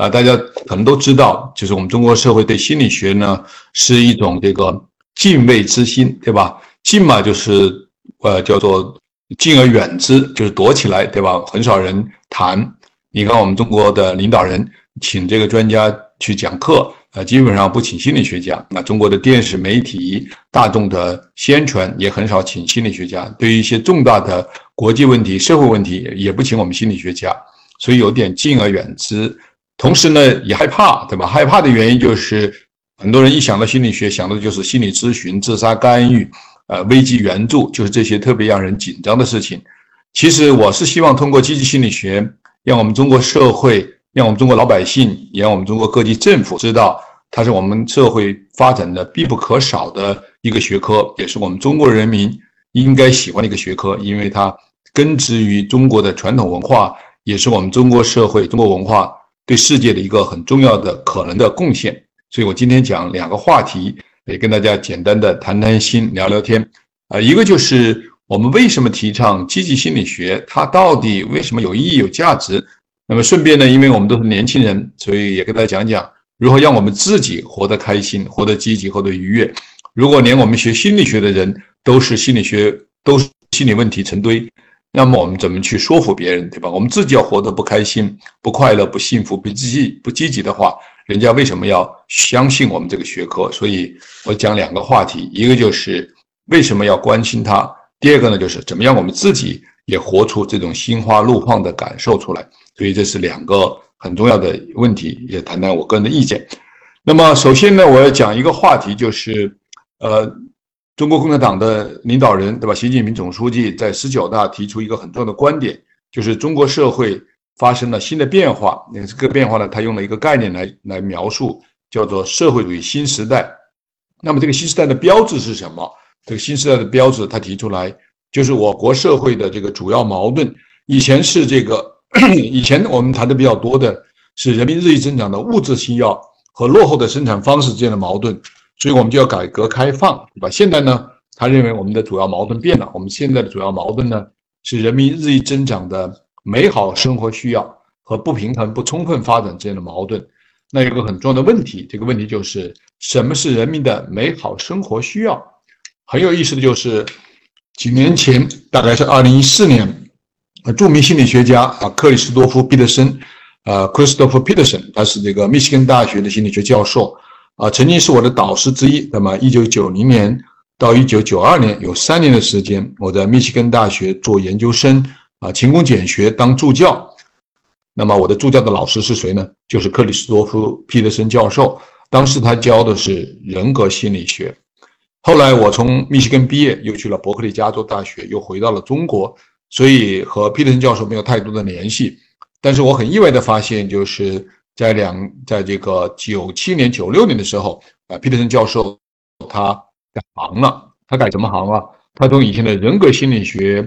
啊，大家可能都知道，就是我们中国社会对心理学呢是一种这个敬畏之心，对吧？敬嘛就是呃叫做敬而远之，就是躲起来，对吧？很少人谈。你看我们中国的领导人请这个专家去讲课，呃，基本上不请心理学家。那中国的电视媒体、大众的宣传也很少请心理学家。对于一些重大的国际问题、社会问题，也不请我们心理学家。所以有点敬而远之，同时呢也害怕，对吧？害怕的原因就是很多人一想到心理学，想的就是心理咨询、自杀干预、呃危机援助，就是这些特别让人紧张的事情。其实我是希望通过积极心理学，让我们中国社会、让我们中国老百姓，也让我们中国各地政府知道，它是我们社会发展的必不可少的一个学科，也是我们中国人民应该喜欢的一个学科，因为它根植于中国的传统文化。也是我们中国社会、中国文化对世界的一个很重要的可能的贡献。所以我今天讲两个话题，也跟大家简单的谈谈心、聊聊天。啊，一个就是我们为什么提倡积极心理学，它到底为什么有意义、有价值？那么顺便呢，因为我们都是年轻人，所以也跟大家讲讲如何让我们自己活得开心、活得积极、活得愉悦。如果连我们学心理学的人都是心理学都是心理问题成堆。那么我们怎么去说服别人，对吧？我们自己要活得不开心、不快乐、不幸福、不积极、不积极的话，人家为什么要相信我们这个学科？所以我讲两个话题，一个就是为什么要关心它，第二个呢就是怎么样我们自己也活出这种心花怒放的感受出来。所以这是两个很重要的问题，也谈谈我个人的意见。那么首先呢，我要讲一个话题，就是呃。中国共产党的领导人，对吧？习近平总书记在十九大提出一个很重要的观点，就是中国社会发生了新的变化。那这个变化呢，他用了一个概念来来描述，叫做社会主义新时代。那么这个新时代的标志是什么？这个新时代的标志，他提出来就是我国社会的这个主要矛盾。以前是这个，以前我们谈的比较多的是人民日益增长的物质需要和落后的生产方式之间的矛盾。所以我们就要改革开放，对吧？现在呢，他认为我们的主要矛盾变了。我们现在的主要矛盾呢，是人民日益增长的美好生活需要和不平衡、不充分发展之间的矛盾。那有个很重要的问题，这个问题就是什么是人民的美好生活需要？很有意思的就是，几年前，大概是二零一四年，著名心理学家啊，克里斯多夫·彼得森，呃，Christopher Peterson，他是这个密歇根大学的心理学教授。啊，曾经是我的导师之一。那么，一九九零年到一九九二年有三年的时间，我在密西根大学做研究生，啊，勤工俭学当助教。那么，我的助教的老师是谁呢？就是克里斯多夫·皮特森教授。当时他教的是人格心理学。后来我从密西根毕业，又去了伯克利加州大学，又回到了中国，所以和皮特森教授没有太多的联系。但是我很意外的发现，就是。在两，在这个九七年、九六年的时候，啊，皮特森教授他改行了。他改什么行啊？他从以前的人格心理学、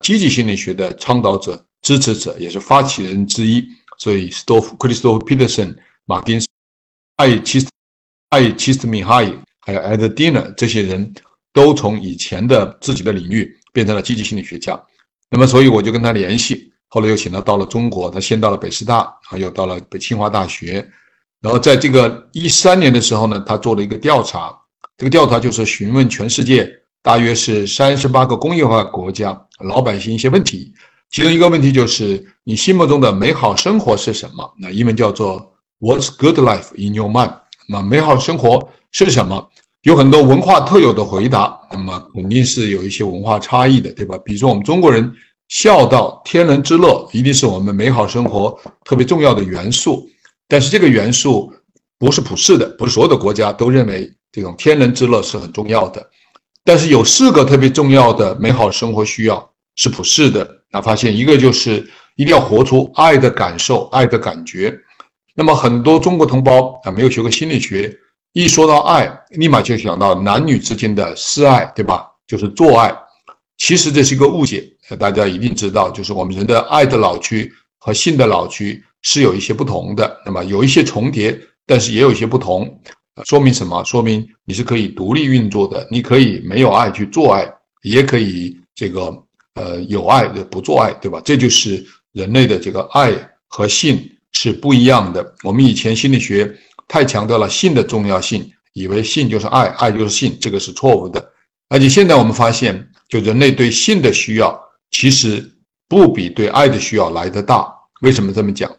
积极心理学的倡导者、支持者，也是发起人之一。所以，斯多夫、克里斯多夫·皮特森、马丁、艾奇斯、艾奇斯米哈伊，还有艾德蒂纳这些人都从以前的自己的领域变成了积极心理学家。那么，所以我就跟他联系。后来又请他到了中国，他先到了北师大，啊，又到了北清华大学，然后在这个一三年的时候呢，他做了一个调查，这个调查就是询问全世界大约是三十八个工业化国家老百姓一些问题，其中一个问题就是你心目中的美好生活是什么？那英文叫做 What's good life in your mind？那美好生活是什么？有很多文化特有的回答，那么肯定是有一些文化差异的，对吧？比如说我们中国人。孝道、天伦之乐一定是我们美好生活特别重要的元素，但是这个元素不是普世的，不是所有的国家都认为这种天伦之乐是很重要的。但是有四个特别重要的美好生活需要是普世的。那发现一个就是一定要活出爱的感受、爱的感觉。那么很多中国同胞啊，没有学过心理学，一说到爱，立马就想到男女之间的示爱，对吧？就是做爱。其实这是一个误解，大家一定知道，就是我们人的爱的老区和性的老区是有一些不同的，那么有一些重叠，但是也有一些不同。说明什么？说明你是可以独立运作的，你可以没有爱去做爱，也可以这个呃有爱的不做爱，对吧？这就是人类的这个爱和性是不一样的。我们以前心理学太强调了性的重要性，以为性就是爱，爱就是性，这个是错误的。而且现在我们发现，就人类对性的需要，其实不比对爱的需要来得大。为什么这么讲？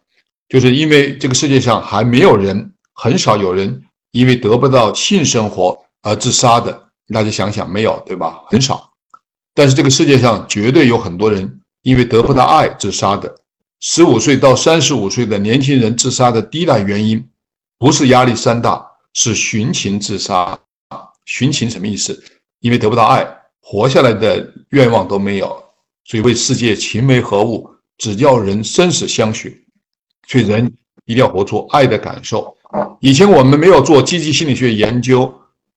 就是因为这个世界上还没有人，很少有人因为得不到性生活而自杀的。大家想想，没有对吧？很少。但是这个世界上绝对有很多人因为得不到爱自杀的。十五岁到三十五岁的年轻人自杀的第一大原因，不是压力山大，是寻情自杀。寻情什么意思？因为得不到爱，活下来的愿望都没有，所以为世界情为何物？只要人生死相许，所以人一定要活出爱的感受。以前我们没有做积极心理学研究，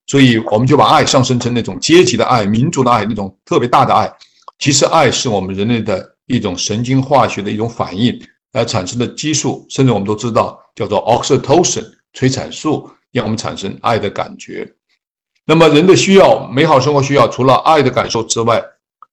所以我们就把爱上升成那种阶级的爱、民族的爱，那种特别大的爱。其实爱是我们人类的一种神经化学的一种反应而产生的激素，甚至我们都知道叫做 oxytocin 催产素，让我们产生爱的感觉。那么人的需要，美好生活需要，除了爱的感受之外，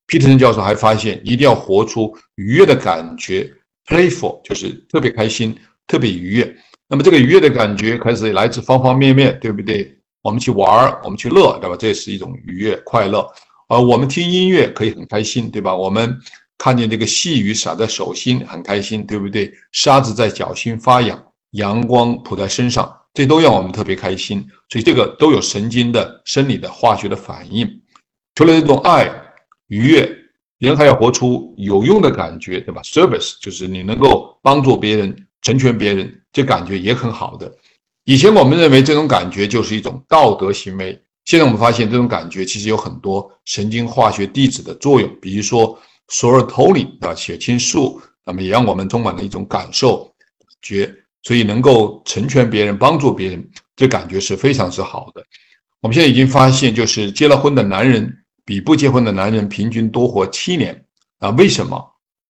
皮特森教授还发现，一定要活出愉悦的感觉，playful 就是特别开心、特别愉悦。那么这个愉悦的感觉开始来自方方面面，对不对？我们去玩儿，我们去乐，对吧？这是一种愉悦、快乐。而我们听音乐可以很开心，对吧？我们看见这个细雨洒在手心，很开心，对不对？沙子在脚心发痒，阳光扑在身上。这都让我们特别开心，所以这个都有神经的、生理的、化学的反应。除了这种爱、愉悦，人还要活出有用的感觉，对吧？Service 就是你能够帮助别人、成全别人，这感觉也很好的。以前我们认为这种感觉就是一种道德行为，现在我们发现这种感觉其实有很多神经化学递质的作用，比如说 serotonin 啊，血清素，那么也让我们充满了一种感受觉。所以能够成全别人、帮助别人，这感觉是非常之好的。我们现在已经发现，就是结了婚的男人比不结婚的男人平均多活七年啊？为什么？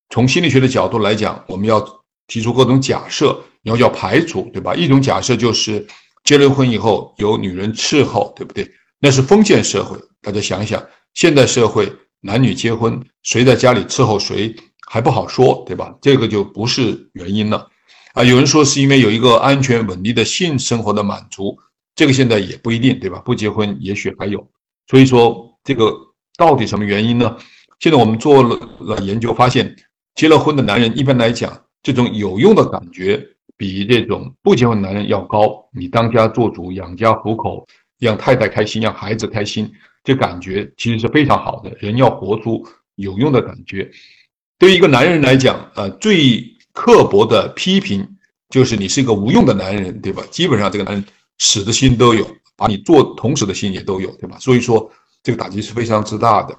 从心理学的角度来讲，我们要提出各种假设，然后要排除，对吧？一种假设就是结了婚以后有女人伺候，对不对？那是封建社会。大家想想，现代社会男女结婚，谁在家里伺候谁还不好说，对吧？这个就不是原因了。啊，有人说是因为有一个安全稳定的性生活的满足，这个现在也不一定，对吧？不结婚也许还有，所以说这个到底什么原因呢？现在我们做了了研究，发现结了婚的男人一般来讲，这种有用的感觉比这种不结婚男人要高。你当家做主，养家糊口，让太太开心，让孩子开心，这感觉其实是非常好的。人要活出有用的感觉。对于一个男人来讲，呃，最刻薄的批评就是你是一个无用的男人，对吧？基本上这个男人死的心都有，把你做同时的心也都有，对吧？所以说这个打击是非常之大的。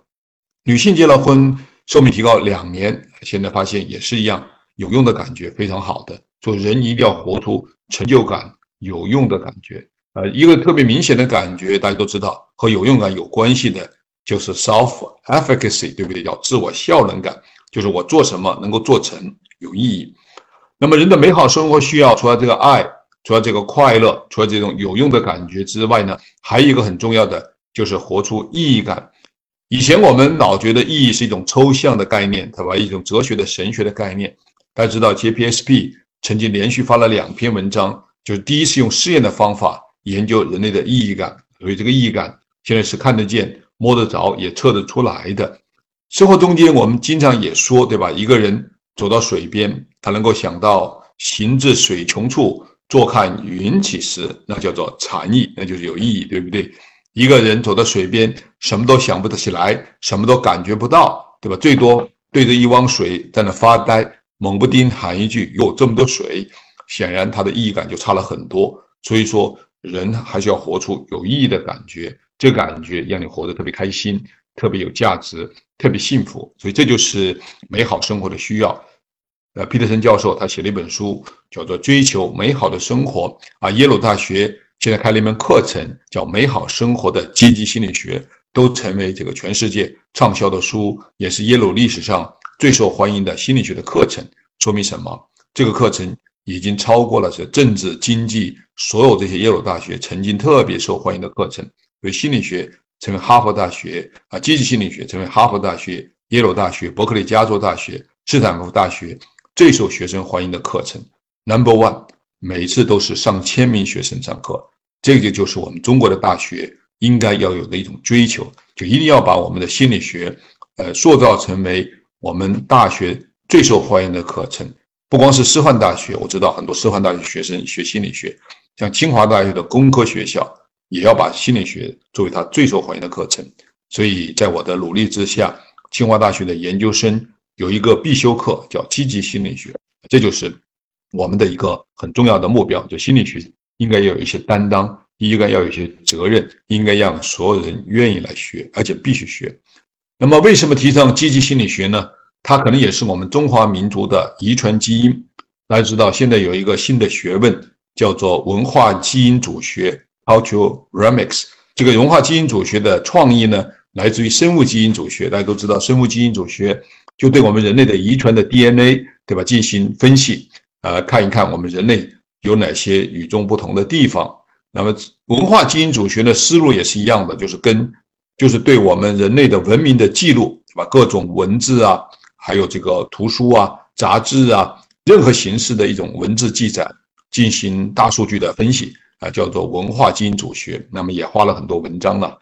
女性结了婚，寿命提高两年，现在发现也是一样，有用的感觉非常好的。做人一定要活出成就感、有用的感觉。呃，一个特别明显的感觉，大家都知道和有用感有关系的，就是 self efficacy，对不对？叫自我效能感，就是我做什么能够做成。有意义。那么，人的美好生活需要除了这个爱，除了这个快乐，除了这种有用的感觉之外呢，还有一个很重要的，就是活出意义感。以前我们老觉得意义是一种抽象的概念，对吧？一种哲学的神学的概念。大家知道，JPSP 曾经连续发了两篇文章，就是第一次用试验的方法研究人类的意义感，所以这个意义感现在是看得见、摸得着、也测得出来的。生活中间，我们经常也说，对吧？一个人。走到水边，他能够想到“行至水穷处，坐看云起时”，那叫做禅意，那就是有意义，对不对？一个人走到水边，什么都想不得起来，什么都感觉不到，对吧？最多对着一汪水在那发呆，猛不丁喊一句“哟，这么多水”，显然他的意义感就差了很多。所以说，人还是要活出有意义的感觉，这感觉让你活得特别开心。特别有价值，特别幸福，所以这就是美好生活的需要。呃，皮特森教授他写了一本书，叫做《追求美好的生活》啊。耶鲁大学现在开了一门课程，叫《美好生活的积极心理学》，都成为这个全世界畅销的书，也是耶鲁历史上最受欢迎的心理学的课程。说明什么？这个课程已经超过了是政治、经济所有这些耶鲁大学曾经特别受欢迎的课程，所以心理学。成为哈佛大学啊，积极心理学成为哈佛大学、耶鲁大学、伯克利加州大学、斯坦福大学最受学生欢迎的课程。Number One，每次都是上千名学生上课，这个就是我们中国的大学应该要有的一种追求，就一定要把我们的心理学，呃，塑造成为我们大学最受欢迎的课程。不光是师范大学，我知道很多师范大学学生学心理学，像清华大学的工科学校也要把心理学作为它最受欢迎的课程。所以在我的努力之下，清华大学的研究生有一个必修课叫积极心理学，这就是我们的一个很重要的目标。就心理学应该要有一些担当，应该要有一些责任，应该让所有人愿意来学，而且必须学。那么为什么提倡积极心理学呢？它可能也是我们中华民族的遗传基因。大家知道，现在有一个新的学问叫做文化基因组学 （Cultural Remix）。这个文化基因组学的创意呢，来自于生物基因组学。大家都知道，生物基因组学就对我们人类的遗传的 DNA，对吧，进行分析，呃，看一看我们人类有哪些与众不同的地方。那么，文化基因组学的思路也是一样的，就是跟，就是对我们人类的文明的记录，对吧？各种文字啊。还有这个图书啊、杂志啊，任何形式的一种文字记载，进行大数据的分析啊，叫做文化基因组学。那么也花了很多文章了。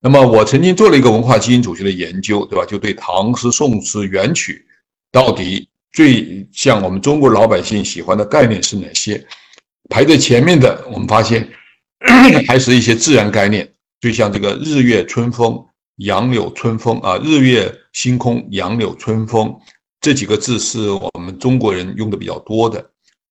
那么我曾经做了一个文化基因组学的研究，对吧？就对唐诗、宋词、元曲，到底最像我们中国老百姓喜欢的概念是哪些？排在前面的，我们发现 还是一些自然概念，就像这个日月春风。杨柳春风啊，日月星空，杨柳春风这几个字是我们中国人用的比较多的。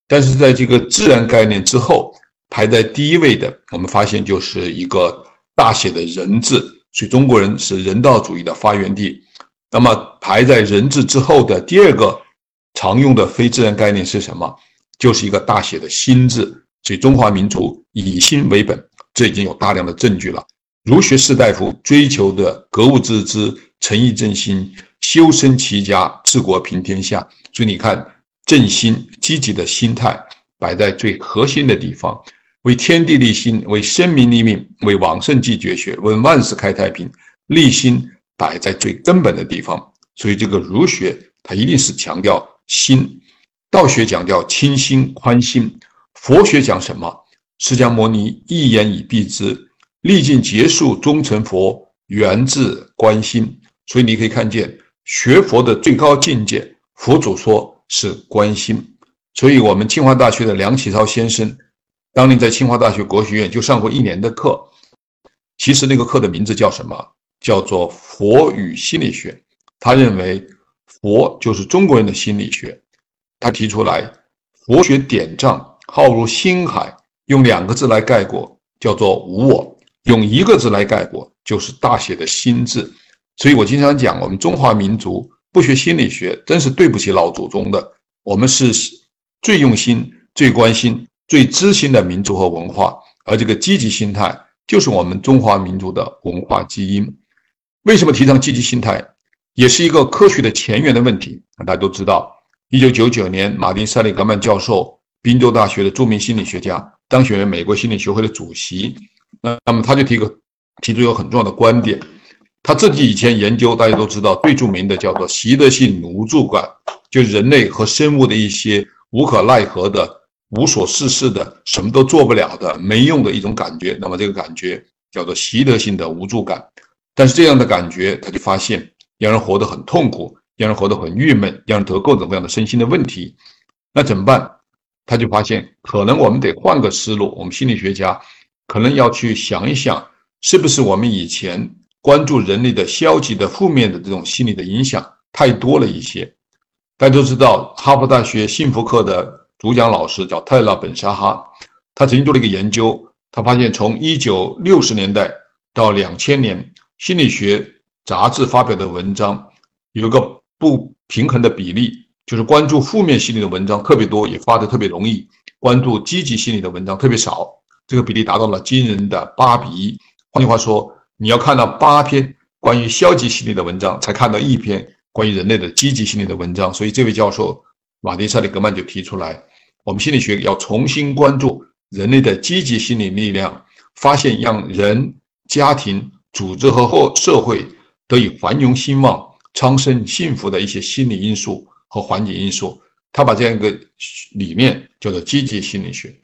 但是在这个自然概念之后，排在第一位的，我们发现就是一个大写的人字，所以中国人是人道主义的发源地。那么排在人字之后的第二个常用的非自然概念是什么？就是一个大写的心字。所以中华民族以心为本，这已经有大量的证据了。儒学士大夫追求的格物致知、诚意正心、修身齐家、治国平天下。所以你看，正心、积极的心态摆在最核心的地方，为天地立心，为生民立命，为往圣继绝学，为万世开太平，立心摆在最根本的地方。所以这个儒学它一定是强调心，道学强调清心宽心，佛学讲什么？释迦牟尼一言以蔽之。历尽劫数终成佛，源自关心。所以你可以看见，学佛的最高境界，佛祖说是关心。所以，我们清华大学的梁启超先生，当年在清华大学国学院就上过一年的课。其实那个课的名字叫什么？叫做《佛与心理学》。他认为，佛就是中国人的心理学。他提出来，佛学典藏浩如星海，用两个字来概括，叫做无我。用一个字来概括，就是大写的“心”字。所以我经常讲，我们中华民族不学心理学，真是对不起老祖宗的。我们是最用心、最关心、最知心的民族和文化，而这个积极心态就是我们中华民族的文化基因。为什么提倡积极心态，也是一个科学的前沿的问题。大家都知道，一九九九年，马丁·塞利格曼教授，宾州大学的著名心理学家，当选为美国心理学会的主席。那那么他就提个提出一个很重要的观点，他自己以前研究大家都知道最著名的叫做习得性无助感，就人类和生物的一些无可奈何的、无所事事的、什么都做不了的、没用的一种感觉。那么这个感觉叫做习得性的无助感。但是这样的感觉，他就发现让人活得很痛苦，让人活得很郁闷，让人得各种各样的身心的问题。那怎么办？他就发现可能我们得换个思路。我们心理学家。可能要去想一想，是不是我们以前关注人类的消极的、负面的这种心理的影响太多了一些？大家都知道，哈佛大学幸福课的主讲老师叫泰勒·本沙哈，他曾经做了一个研究，他发现从一九六十年代到两千年，心理学杂志发表的文章有一个不平衡的比例，就是关注负面心理的文章特别多，也发的特别容易；关注积极心理的文章特别少。这个比例达到了惊人的八比一。换句话说，你要看到八篇关于消极心理的文章，才看到一篇关于人类的积极心理的文章。所以，这位教授马丁·塞利格曼就提出来，我们心理学要重新关注人类的积极心理力量，发现让人、家庭、组织和后社会得以繁荣兴旺、昌盛幸福的一些心理因素和环境因素。他把这样一个理念叫做积极心理学。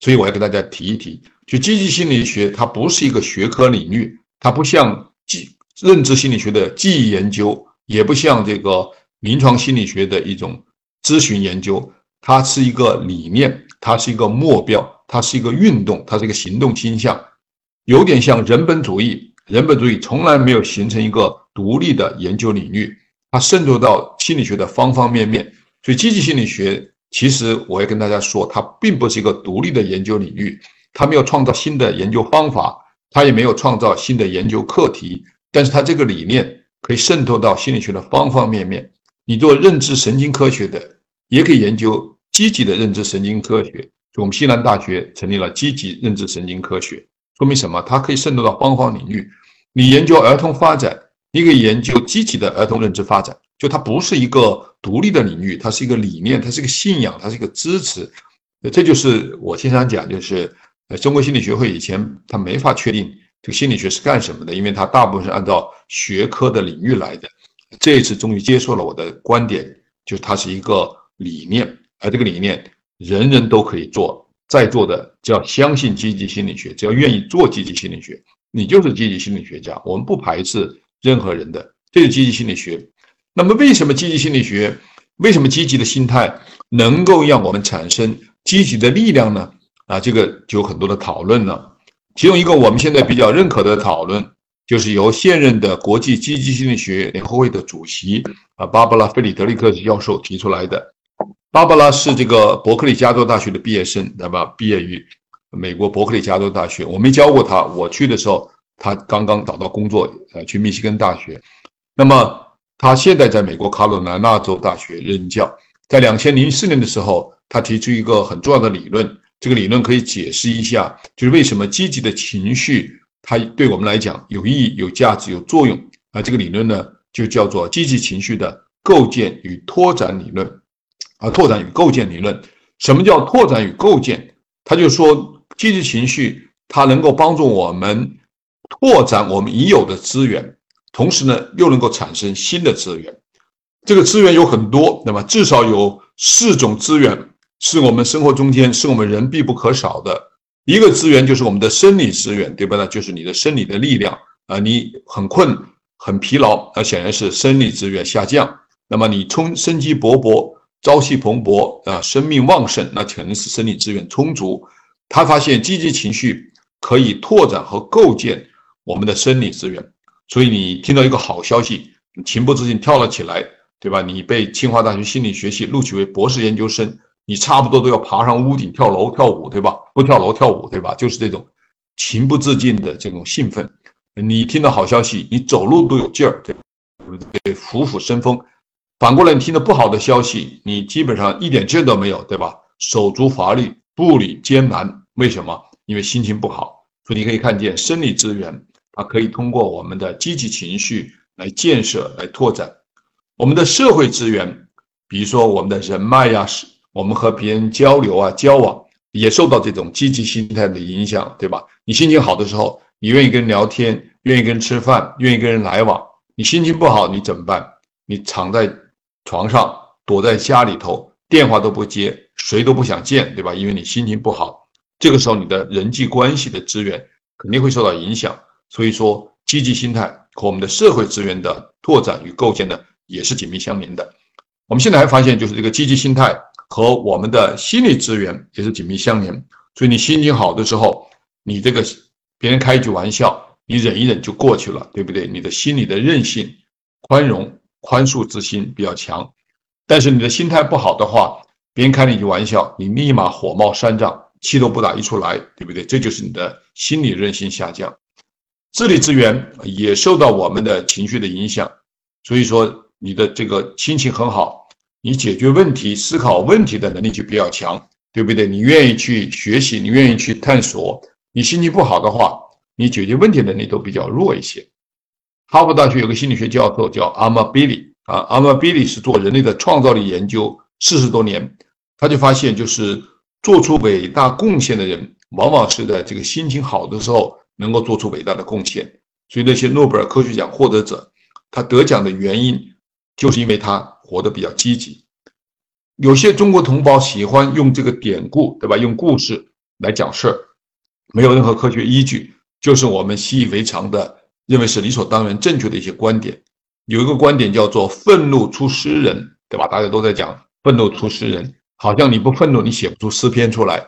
所以我要跟大家提一提，就积极心理学，它不是一个学科领域，它不像记认知心理学的记忆研究，也不像这个临床心理学的一种咨询研究，它是一个理念，它是一个目标，它是一个运动，它是一个行动倾向，有点像人本主义。人本主义从来没有形成一个独立的研究领域，它渗透到心理学的方方面面。所以积极心理学。其实我要跟大家说，它并不是一个独立的研究领域，它没有创造新的研究方法，它也没有创造新的研究课题。但是它这个理念可以渗透到心理学的方方面面。你做认知神经科学的，也可以研究积极的认知神经科学。我们西南大学成立了积极认知神经科学，说明什么？它可以渗透到方方领域。你研究儿童发展，一个研究积极的儿童认知发展。就它不是一个独立的领域，它是一个理念，它是一个信仰，它是一个支持。这就是我经常讲，就是呃，中国心理学会以前它没法确定这个心理学是干什么的，因为它大部分是按照学科的领域来的。这一次终于接受了我的观点，就是它是一个理念，而这个理念人人都可以做，在座的只要相信积极心理学，只要愿意做积极心理学，你就是积极心理学家。我们不排斥任何人的，这是积极心理学。那么，为什么积极心理学，为什么积极的心态能够让我们产生积极的力量呢？啊，这个就有很多的讨论了。其中一个我们现在比较认可的讨论，就是由现任的国际积极心理学联合会的主席啊，芭芭拉·费里德里克斯教授提出来的。芭芭拉是这个伯克利加州大学的毕业生，那么？毕业于美国伯克利加州大学。我没教过他，我去的时候他刚刚找到工作，呃，去密西根大学。那么。他现在在美国卡罗来纳州大学任教。在两千零四年的时候，他提出一个很重要的理论。这个理论可以解释一下，就是为什么积极的情绪它对我们来讲有意义、有价值、有作用。啊，这个理论呢，就叫做积极情绪的构建与拓展理论。啊，拓展与构建理论，什么叫拓展与构建？他就说，积极情绪它能够帮助我们拓展我们已有的资源。同时呢，又能够产生新的资源，这个资源有很多，那么至少有四种资源是我们生活中间是我们人必不可少的。一个资源就是我们的生理资源，对吧？那就是你的生理的力量啊，你很困、很疲劳，那显然是生理资源下降。那么你充生机勃勃、朝气蓬勃啊，生命旺盛，那肯定是生理资源充足。他发现积极情绪可以拓展和构建我们的生理资源。所以你听到一个好消息，情不自禁跳了起来，对吧？你被清华大学心理学系录取为博士研究生，你差不多都要爬上屋顶跳楼跳舞，对吧？不跳楼跳舞，对吧？就是这种情不自禁的这种兴奋。你听到好消息，你走路都有劲儿，对对？虎虎生风。反过来，你听到不好的消息，你基本上一点劲都没有，对吧？手足乏力，步履艰难。为什么？因为心情不好。所以你可以看见生理资源。啊，可以通过我们的积极情绪来建设、来拓展我们的社会资源，比如说我们的人脉呀，是我们和别人交流啊、交往，也受到这种积极心态的影响，对吧？你心情好的时候，你愿意跟人聊天，愿意跟人吃饭，愿意跟人来往；你心情不好，你怎么办？你躺在床上，躲在家里头，电话都不接，谁都不想见，对吧？因为你心情不好，这个时候你的人际关系的资源肯定会受到影响。所以说，积极心态和我们的社会资源的拓展与构建呢，也是紧密相连的。我们现在还发现，就是这个积极心态和我们的心理资源也是紧密相连。所以你心情好的时候，你这个别人开一句玩笑，你忍一忍就过去了，对不对？你的心理的韧性、宽容、宽恕之心比较强。但是你的心态不好的话，别人开你一句玩笑，你立马火冒三丈，气都不打一处来，对不对？这就是你的心理韧性下降。智力资源也受到我们的情绪的影响，所以说你的这个心情很好，你解决问题、思考问题的能力就比较强，对不对？你愿意去学习，你愿意去探索。你心情不好的话，你解决问题能力都比较弱一些。哈佛大学有个心理学教授叫阿玛比利啊，阿玛比利是做人类的创造力研究四十多年，他就发现，就是做出伟大贡献的人，往往是在这个心情好的时候。能够做出伟大的贡献，所以那些诺贝尔科学奖获得者，他得奖的原因，就是因为他活得比较积极。有些中国同胞喜欢用这个典故，对吧？用故事来讲事儿，没有任何科学依据，就是我们习以为常的认为是理所当然正确的一些观点。有一个观点叫做“愤怒出诗人”，对吧？大家都在讲“愤怒出诗人”，好像你不愤怒，你写不出诗篇出来。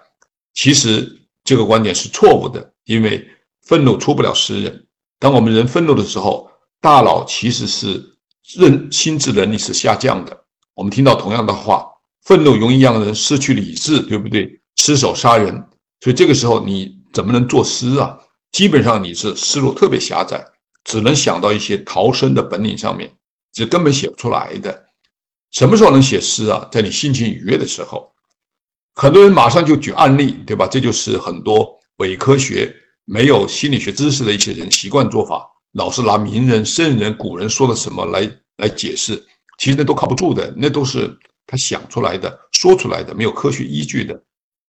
其实这个观点是错误的，因为愤怒出不了诗人。当我们人愤怒的时候，大脑其实是认心智能力是下降的。我们听到同样的话。愤怒容易让人失去理智，对不对？失手杀人，所以这个时候你怎么能作诗啊？基本上你是思路特别狭窄，只能想到一些逃生的本领上面，这根本写不出来的。什么时候能写诗啊？在你心情愉悦的时候。很多人马上就举案例，对吧？这就是很多伪科学、没有心理学知识的一些人习惯做法，老是拿名人、圣人、古人说了什么来来解释，其实那都靠不住的，那都是。他想出来的、说出来的，没有科学依据的。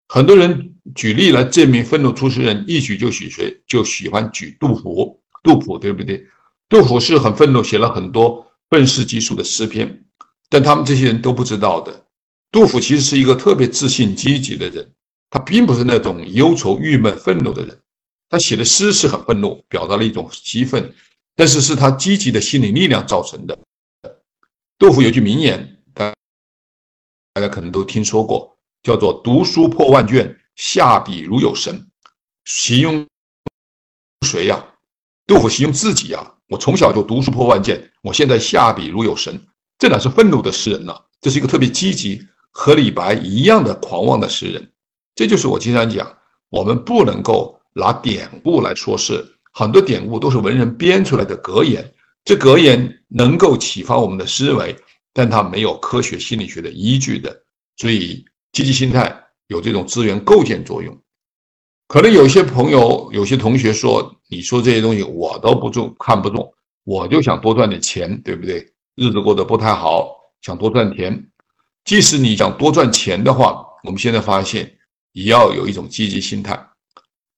很多人举例来证明愤怒出诗人，一举就举谁就喜欢举杜甫。杜甫对不对？杜甫是很愤怒，写了很多愤世嫉俗的诗篇。但他们这些人都不知道的，杜甫其实是一个特别自信、积极的人。他并不是那种忧愁、郁闷、愤怒的人。他写的诗是很愤怒，表达了一种激愤，但是是他积极的心理力量造成的。杜甫有句名言。大家可能都听说过，叫做“读书破万卷，下笔如有神”。形容谁呀？杜甫形容自己呀。我从小就读书破万卷，我现在下笔如有神。这哪是愤怒的诗人呢？这是一个特别积极，和李白一样的狂妄的诗人。这就是我经常讲，我们不能够拿典故来说事。很多典故都是文人编出来的格言，这格言能够启发我们的思维。但它没有科学心理学的依据的，所以积极心态有这种资源构建作用。可能有些朋友、有些同学说：“你说这些东西我都不重看不重，我就想多赚点钱，对不对？日子过得不太好，想多赚钱。即使你想多赚钱的话，我们现在发现也要有一种积极心态。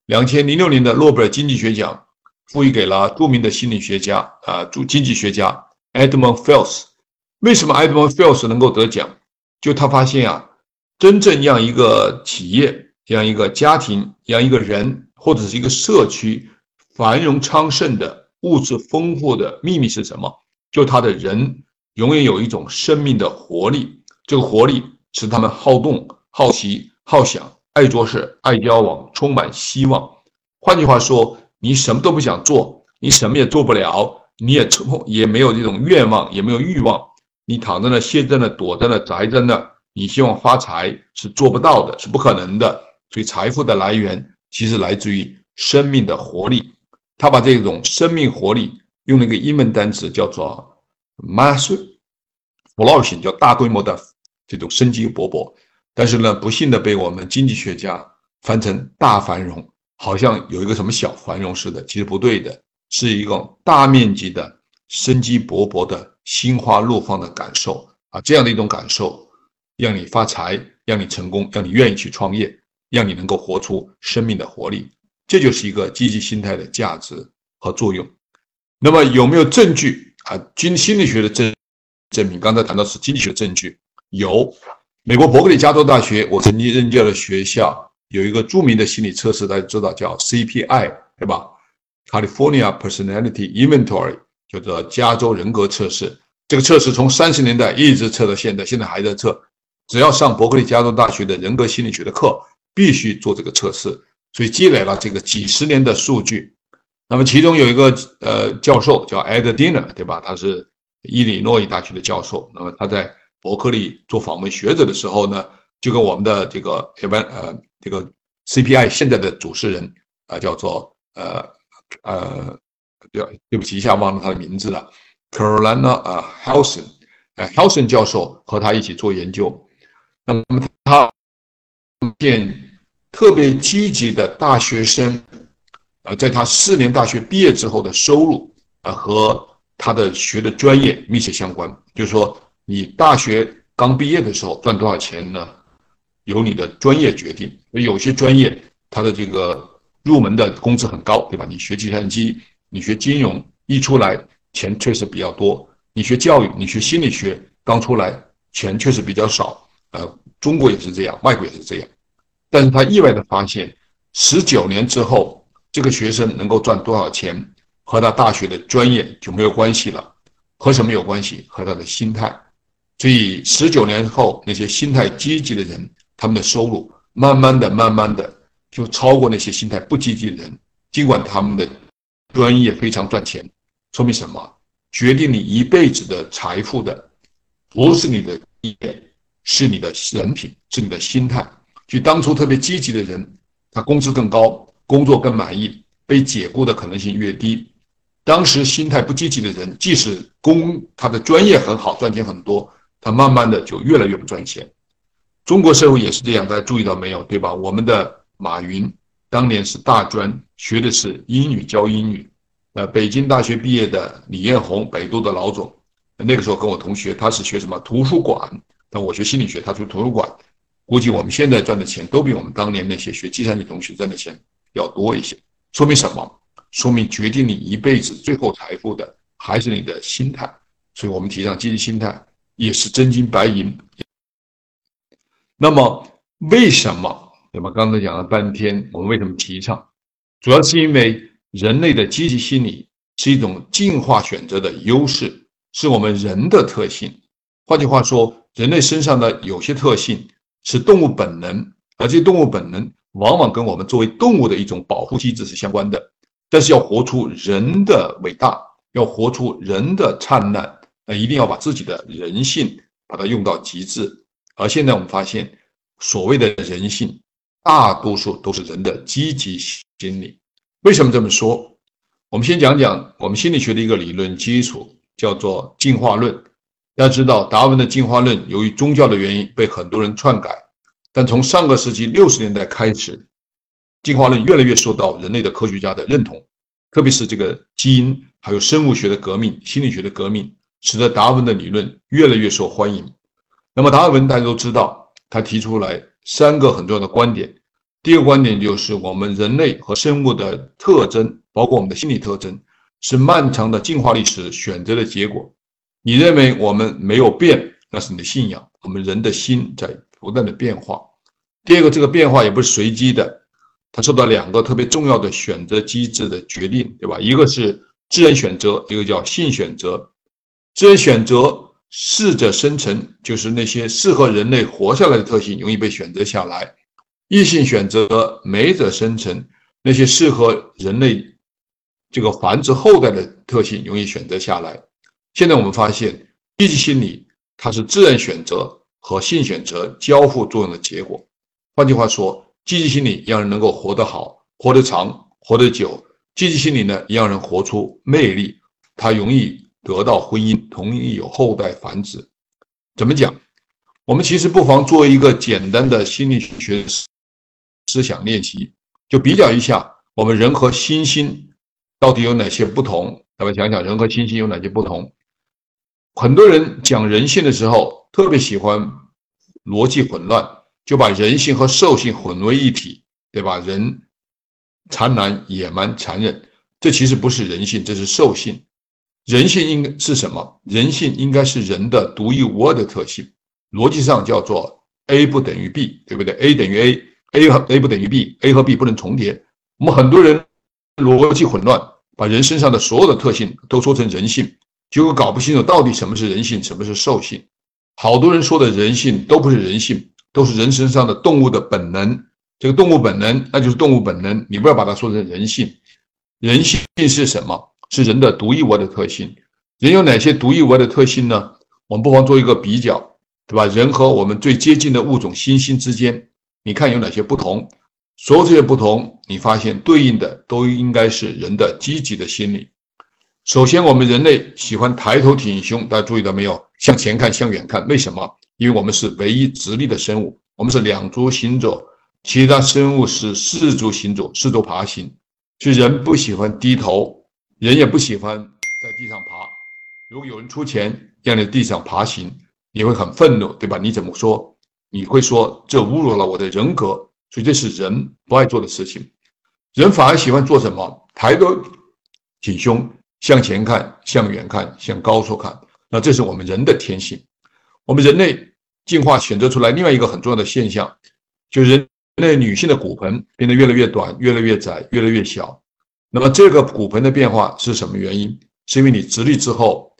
两千零六年的诺贝尔经济学奖赋予给了著名的心理学家啊，著经济学家 Edmund Fels。为什么 Edmund Fels 能够得奖？就他发现啊，真正让一个企业、让一个家庭、让一个人或者是一个社区繁荣昌盛的、物质丰富的秘密是什么？就他的人永远有一种生命的活力，这个活力使他们好动、好奇、好想、爱做事、爱交往、充满希望。换句话说，你什么都不想做，你什么也做不了，你也充也没有这种愿望，也没有欲望。你躺在那、歇在那、躲在那、宅在那，你希望发财是做不到的，是不可能的。所以财富的来源其实来自于生命的活力。他把这种生命活力用了一个英文单词叫做 massive flourishing，叫大规模的这种生机勃勃。但是呢，不幸的被我们经济学家翻成大繁荣，好像有一个什么小繁荣似的。其实不对的，是一个大面积的生机勃勃的。心花怒放的感受啊，这样的一种感受，让你发财，让你成功，让你愿意去创业，让你能够活出生命的活力，这就是一个积极心态的价值和作用。那么有没有证据啊？经心理学的证证明，刚才谈到是经济学证据，有。美国伯克利加州大学，我曾经任教的学校有一个著名的心理测试，大家知道叫 CPI，对吧？California Personality Inventory。叫做加州人格测试，这个测试从三十年代一直测到现在，现在还在测。只要上伯克利加州大学的人格心理学的课，必须做这个测试，所以积累了这个几十年的数据。那么其中有一个呃教授叫 Ed Diner，对吧？他是伊利诺伊大学的教授。那么他在伯克利做访问学者的时候呢，就跟我们的这个一般呃这个 CPI 现在的主持人啊叫做呃呃。对，对不起，一下忘了他的名字了，Carolina 啊，Helson，呃，Helson 教授和他一起做研究，那么他见特别积极的大学生，呃，在他四年大学毕业之后的收入啊，和他的学的专业密切相关。就是说，你大学刚毕业的时候赚多少钱呢？由你的专业决定。有些专业它的这个入门的工资很高，对吧？你学计算机。你学金融一出来钱确实比较多，你学教育，你学心理学刚出来钱确实比较少，呃，中国也是这样，外国也是这样。但是他意外的发现，十九年之后，这个学生能够赚多少钱，和他大学的专业就没有关系了。和什么有关系？和他的心态。所以十九年后，那些心态积极的人，他们的收入慢慢的、慢慢的就超过那些心态不积极的人。尽管他们的专业非常赚钱，说明什么？决定你一辈子的财富的，不是你的业，是你的人品，是你的心态。就当初特别积极的人，他工资更高，工作更满意，被解雇的可能性越低。当时心态不积极的人，即使工他的专业很好，赚钱很多，他慢慢的就越来越不赚钱。中国社会也是这样，大家注意到没有？对吧？我们的马云当年是大专，学的是英语教英语。呃，北京大学毕业的李彦宏，百度的老总，那个时候跟我同学，他是学什么图书馆，但我学心理学，他学图书馆。估计我们现在赚的钱都比我们当年那些学计算机同学赚的钱要多一些。说明什么？说明决定你一辈子最后财富的还是你的心态。所以我们提倡积极心态，也是真金白银。那么为什么？对吧？刚才讲了半天，我们为什么提倡？主要是因为。人类的积极心理是一种进化选择的优势，是我们人的特性。换句话说，人类身上的有些特性是动物本能，而这些动物本能往往跟我们作为动物的一种保护机制是相关的。但是要活出人的伟大，要活出人的灿烂，那一定要把自己的人性把它用到极致。而现在我们发现，所谓的人性，大多数都是人的积极心理。为什么这么说？我们先讲讲我们心理学的一个理论基础，叫做进化论。大家知道，达尔文的进化论由于宗教的原因被很多人篡改，但从上个世纪六十年代开始，进化论越来越受到人类的科学家的认同，特别是这个基因还有生物学的革命、心理学的革命，使得达尔文的理论越来越受欢迎。那么，达尔文大家都知道，他提出来三个很重要的观点。第一个观点就是，我们人类和生物的特征，包括我们的心理特征，是漫长的进化历史选择的结果。你认为我们没有变，那是你的信仰。我们人的心在不断的变化。第二个，这个变化也不是随机的，它受到两个特别重要的选择机制的决定，对吧？一个是自然选择，一个叫性选择。自然选择适者生存，就是那些适合人类活下来的特性容易被选择下来。异性选择没者生存，那些适合人类这个繁殖后代的特性容易选择下来。现在我们发现，积极心理它是自然选择和性选择交互作用的结果。换句话说，积极心理让人能够活得好、活得长、活得久。积极心理呢，让人活出魅力，它容易得到婚姻，同意有后代繁殖。怎么讲？我们其实不妨做一个简单的心理学。思想练习，就比较一下我们人和猩猩到底有哪些不同？咱们想想人和猩猩有哪些不同。很多人讲人性的时候，特别喜欢逻辑混乱，就把人性和兽性混为一体，对吧？人残婪、野蛮、残忍，这其实不是人性，这是兽性。人性应该是什么？人性应该是人的独一无二的特性。逻辑上叫做 A 不等于 B，对不对？A 等于 A。A 和 A 不等于 B，A 和 B 不能重叠。我们很多人逻辑混乱，把人身上的所有的特性都说成人性，结果搞不清楚到底什么是人性，什么是兽性。好多人说的人性都不是人性，都是人身上的动物的本能。这个动物本能，那就是动物本能，你不要把它说成人性。人性是什么？是人的独一无二的特性。人有哪些独一无二的特性呢？我们不妨做一个比较，对吧？人和我们最接近的物种猩猩之间。你看有哪些不同？所有这些不同，你发现对应的都应该是人的积极的心理。首先，我们人类喜欢抬头挺胸，大家注意到没有？向前看，向远看。为什么？因为我们是唯一直立的生物，我们是两足行走，其他生物是四足行走，四足爬行。所以人不喜欢低头，人也不喜欢在地上爬。如果有人出钱让你地上爬行，你会很愤怒，对吧？你怎么说？你会说这侮辱了我的人格，所以这是人不爱做的事情。人反而喜欢做什么？抬头挺胸，向前看，向远看，向高处看。那这是我们人的天性。我们人类进化选择出来另外一个很重要的现象，就是人类女性的骨盆变得越来越短、越来越窄、越来越小。那么这个骨盆的变化是什么原因？是因为你直立之后，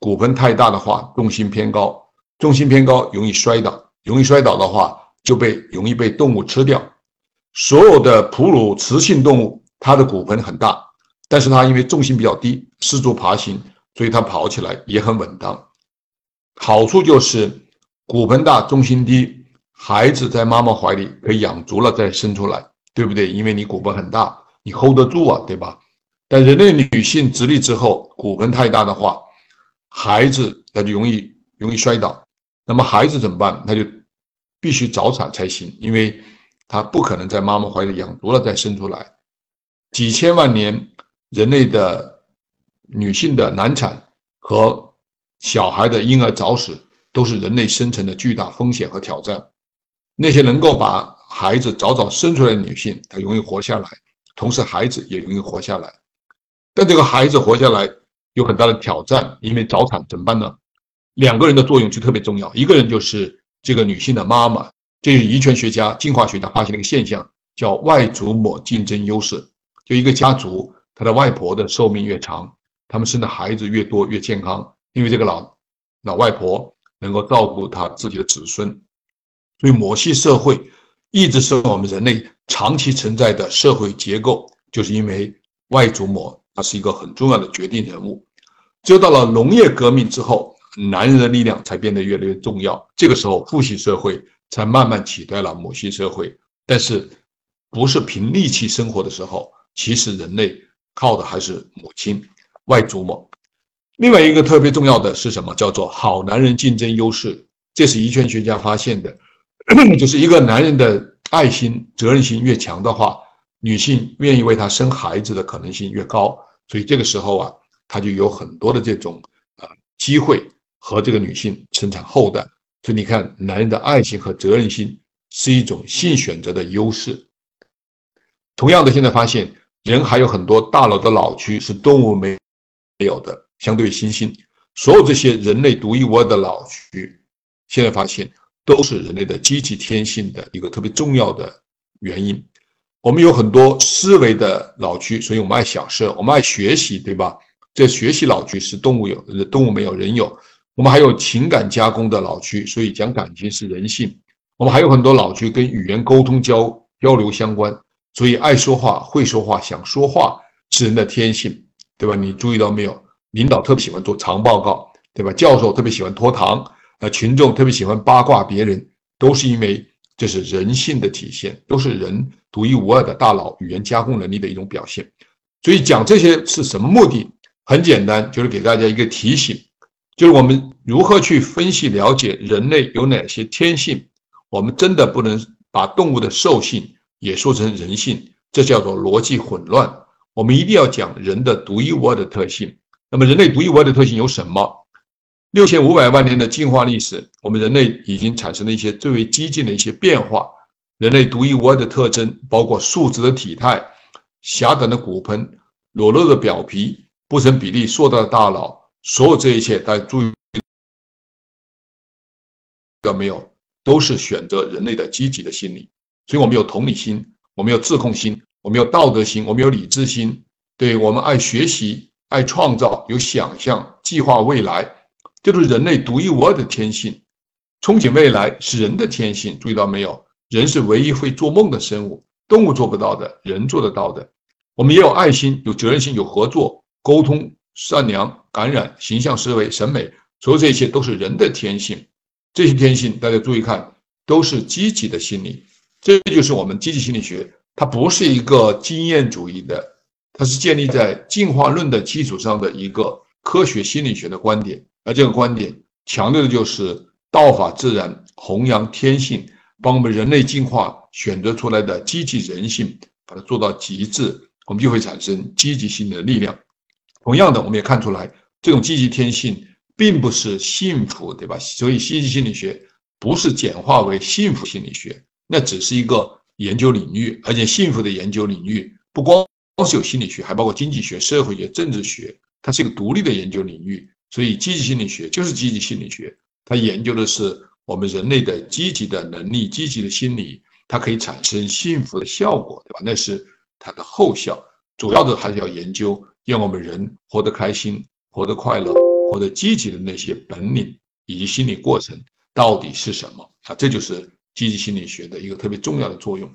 骨盆太大的话，重心偏高，重心偏高容易摔倒，容易摔倒的话就被容易被动物吃掉。所有的哺乳雌性动物，它的骨盆很大，但是它因为重心比较低，四足爬行，所以它跑起来也很稳当。好处就是骨盆大，重心低，孩子在妈妈怀里可以养足了再生出来，对不对？因为你骨盆很大。你 hold 得住啊，对吧？但人类女性直立之后，骨盆太大的话，孩子他就容易容易摔倒。那么孩子怎么办？那就必须早产才行，因为他不可能在妈妈怀里养足了再生出来。几千万年，人类的女性的难产和小孩的婴儿早死，都是人类生存的巨大风险和挑战。那些能够把孩子早早生出来的女性，她容易活下来。同时，孩子也容易活下来，但这个孩子活下来有很大的挑战，因为早产怎么办呢？两个人的作用就特别重要，一个人就是这个女性的妈妈。这是遗传学家、进化学家发现的一个现象，叫外祖母竞争优势。就一个家族，他的外婆的寿命越长，他们生的孩子越多越健康，因为这个老老外婆能够照顾他自己的子孙。所以，母系社会一直是我们人类。长期存在的社会结构，就是因为外祖母，她是一个很重要的决定人物。只有到了农业革命之后，男人的力量才变得越来越重要。这个时候，父系社会才慢慢取代了母系社会。但是，不是凭力气生活的时候，其实人类靠的还是母亲、外祖母。另外一个特别重要的是什么？叫做好男人竞争优势。这是遗传学家发现的，就是一个男人的。爱心、责任心越强的话，女性愿意为他生孩子的可能性越高。所以这个时候啊，他就有很多的这种呃机会和这个女性生产后代。所以你看，男人的爱心和责任心是一种性选择的优势。同样的，现在发现人还有很多大脑的脑区是动物没没有的，相对于猩猩，所有这些人类独一无二的脑区，现在发现。都是人类的积极天性的一个特别重要的原因。我们有很多思维的脑区，所以我们爱享受，我们爱学习，对吧？这学习脑区是动物有，动物没有，人有。我们还有情感加工的脑区，所以讲感情是人性。我们还有很多脑区跟语言沟通交交流相关，所以爱说话、会说话、想说话是人的天性，对吧？你注意到没有？领导特别喜欢做长报告，对吧？教授特别喜欢拖堂。那群众特别喜欢八卦别人，都是因为这是人性的体现，都是人独一无二的大脑语言加工能力的一种表现。所以讲这些是什么目的？很简单，就是给大家一个提醒，就是我们如何去分析了解人类有哪些天性。我们真的不能把动物的兽性也说成人性，这叫做逻辑混乱。我们一定要讲人的独一无二的特性。那么人类独一无二的特性有什么？六千五百万年的进化历史，我们人类已经产生了一些最为激进的一些变化。人类独一无二的特征包括竖直的体态、狭短的骨盆、裸露的表皮、不成比例硕大的大脑。所有这一切，大家注意到没有？都是选择人类的积极的心理。所以我们有同理心，我们有自控心，我们有道德心，我们有理智心。对我们爱学习、爱创造、有想象、计划未来。这都是人类独一无二的天性，憧憬未来是人的天性。注意到没有？人是唯一会做梦的生物，动物做不到的，人做得到的。我们也有爱心、有责任心、有合作、沟通、善良、感染、形象思维、审美，所有这些都是人的天性。这些天性，大家注意看，都是积极的心理。这就是我们积极心理学，它不是一个经验主义的，它是建立在进化论的基础上的一个科学心理学的观点。而这个观点强调的就是道法自然，弘扬天性，帮我们人类进化选择出来的积极人性，把它做到极致，我们就会产生积极性的力量。同样的，我们也看出来，这种积极天性并不是幸福，对吧？所以，积极心理学不是简化为幸福心理学，那只是一个研究领域。而且，幸福的研究领域不光光是有心理学，还包括经济学、社会学、政治学，它是一个独立的研究领域。所以，积极心理学就是积极心理学，它研究的是我们人类的积极的能力、积极的心理，它可以产生幸福的效果，对吧？那是它的后效。主要的还是要研究，让我们人活得开心、活得快乐、活得积极的那些本领以及心理过程到底是什么啊？这就是积极心理学的一个特别重要的作用。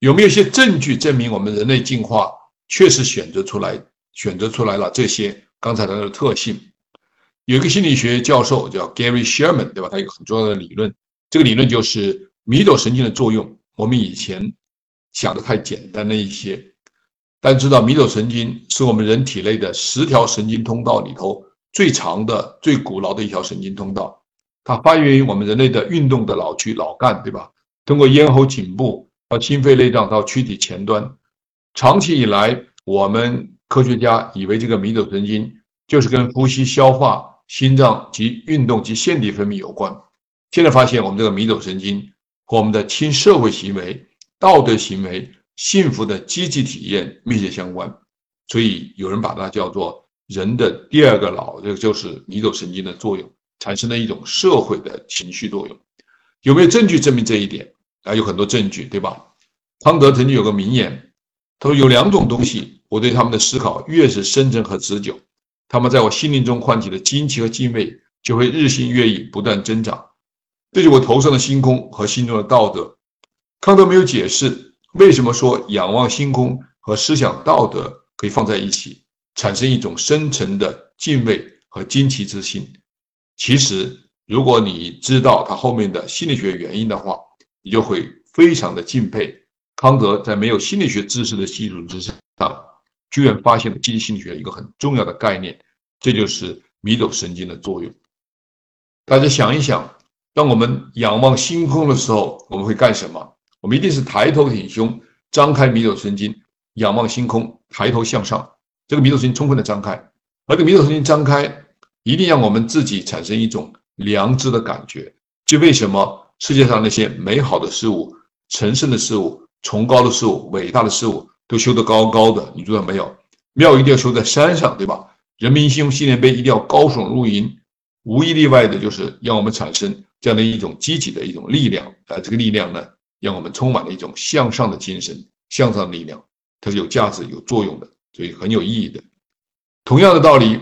有没有一些证据证明我们人类进化确实选择出来、选择出来了这些刚才的特性？有一个心理学教授叫 Gary Sherman，对吧？他有个很重要的理论，这个理论就是迷走神经的作用。我们以前想的太简单了一些，但知道迷走神经是我们人体内的十条神经通道里头最长的、最古老的一条神经通道。它发源于我们人类的运动的脑区脑干，对吧？通过咽喉颈部。到心肺内脏到躯体前端，长期以来，我们科学家以为这个迷走神经就是跟呼吸、消化、心脏及运动及腺体分泌有关。现在发现，我们这个迷走神经和我们的亲社会行为、道德行为、幸福的积极体验密切相关。所以有人把它叫做人的第二个脑，这个就是迷走神经的作用，产生了一种社会的情绪作用。有没有证据证明这一点？啊，有很多证据，对吧？康德曾经有个名言，他说：“有两种东西，我对他们的思考越是深沉和持久，他们在我心灵中唤起的惊奇和敬畏就会日新月异，不断增长。这就我头上的星空和心中的道德。”康德没有解释为什么说仰望星空和思想道德可以放在一起，产生一种深沉的敬畏和惊奇之心。其实，如果你知道他后面的心理学原因的话，你就会非常的敬佩康德，在没有心理学知识的基础之上，居然发现了积极心理学一个很重要的概念，这就是迷走神经的作用。大家想一想，当我们仰望星空的时候，我们会干什么？我们一定是抬头挺胸，张开迷走神经，仰望星空，抬头向上，这个迷走神经充分的张开，而这个迷走神经张开，一定让我们自己产生一种良知的感觉。就为什么？世界上那些美好的事物、神圣的事物、崇高的事物、伟大的事物，都修得高高的。你知道没有？庙一定要修在山上，对吧？人民英雄纪念碑一定要高耸入云，无一例外的就是让我们产生这样的一种积极的一种力量。啊，这个力量呢，让我们充满了一种向上的精神、向上的力量，它是有价值、有作用的，所以很有意义的。同样的道理，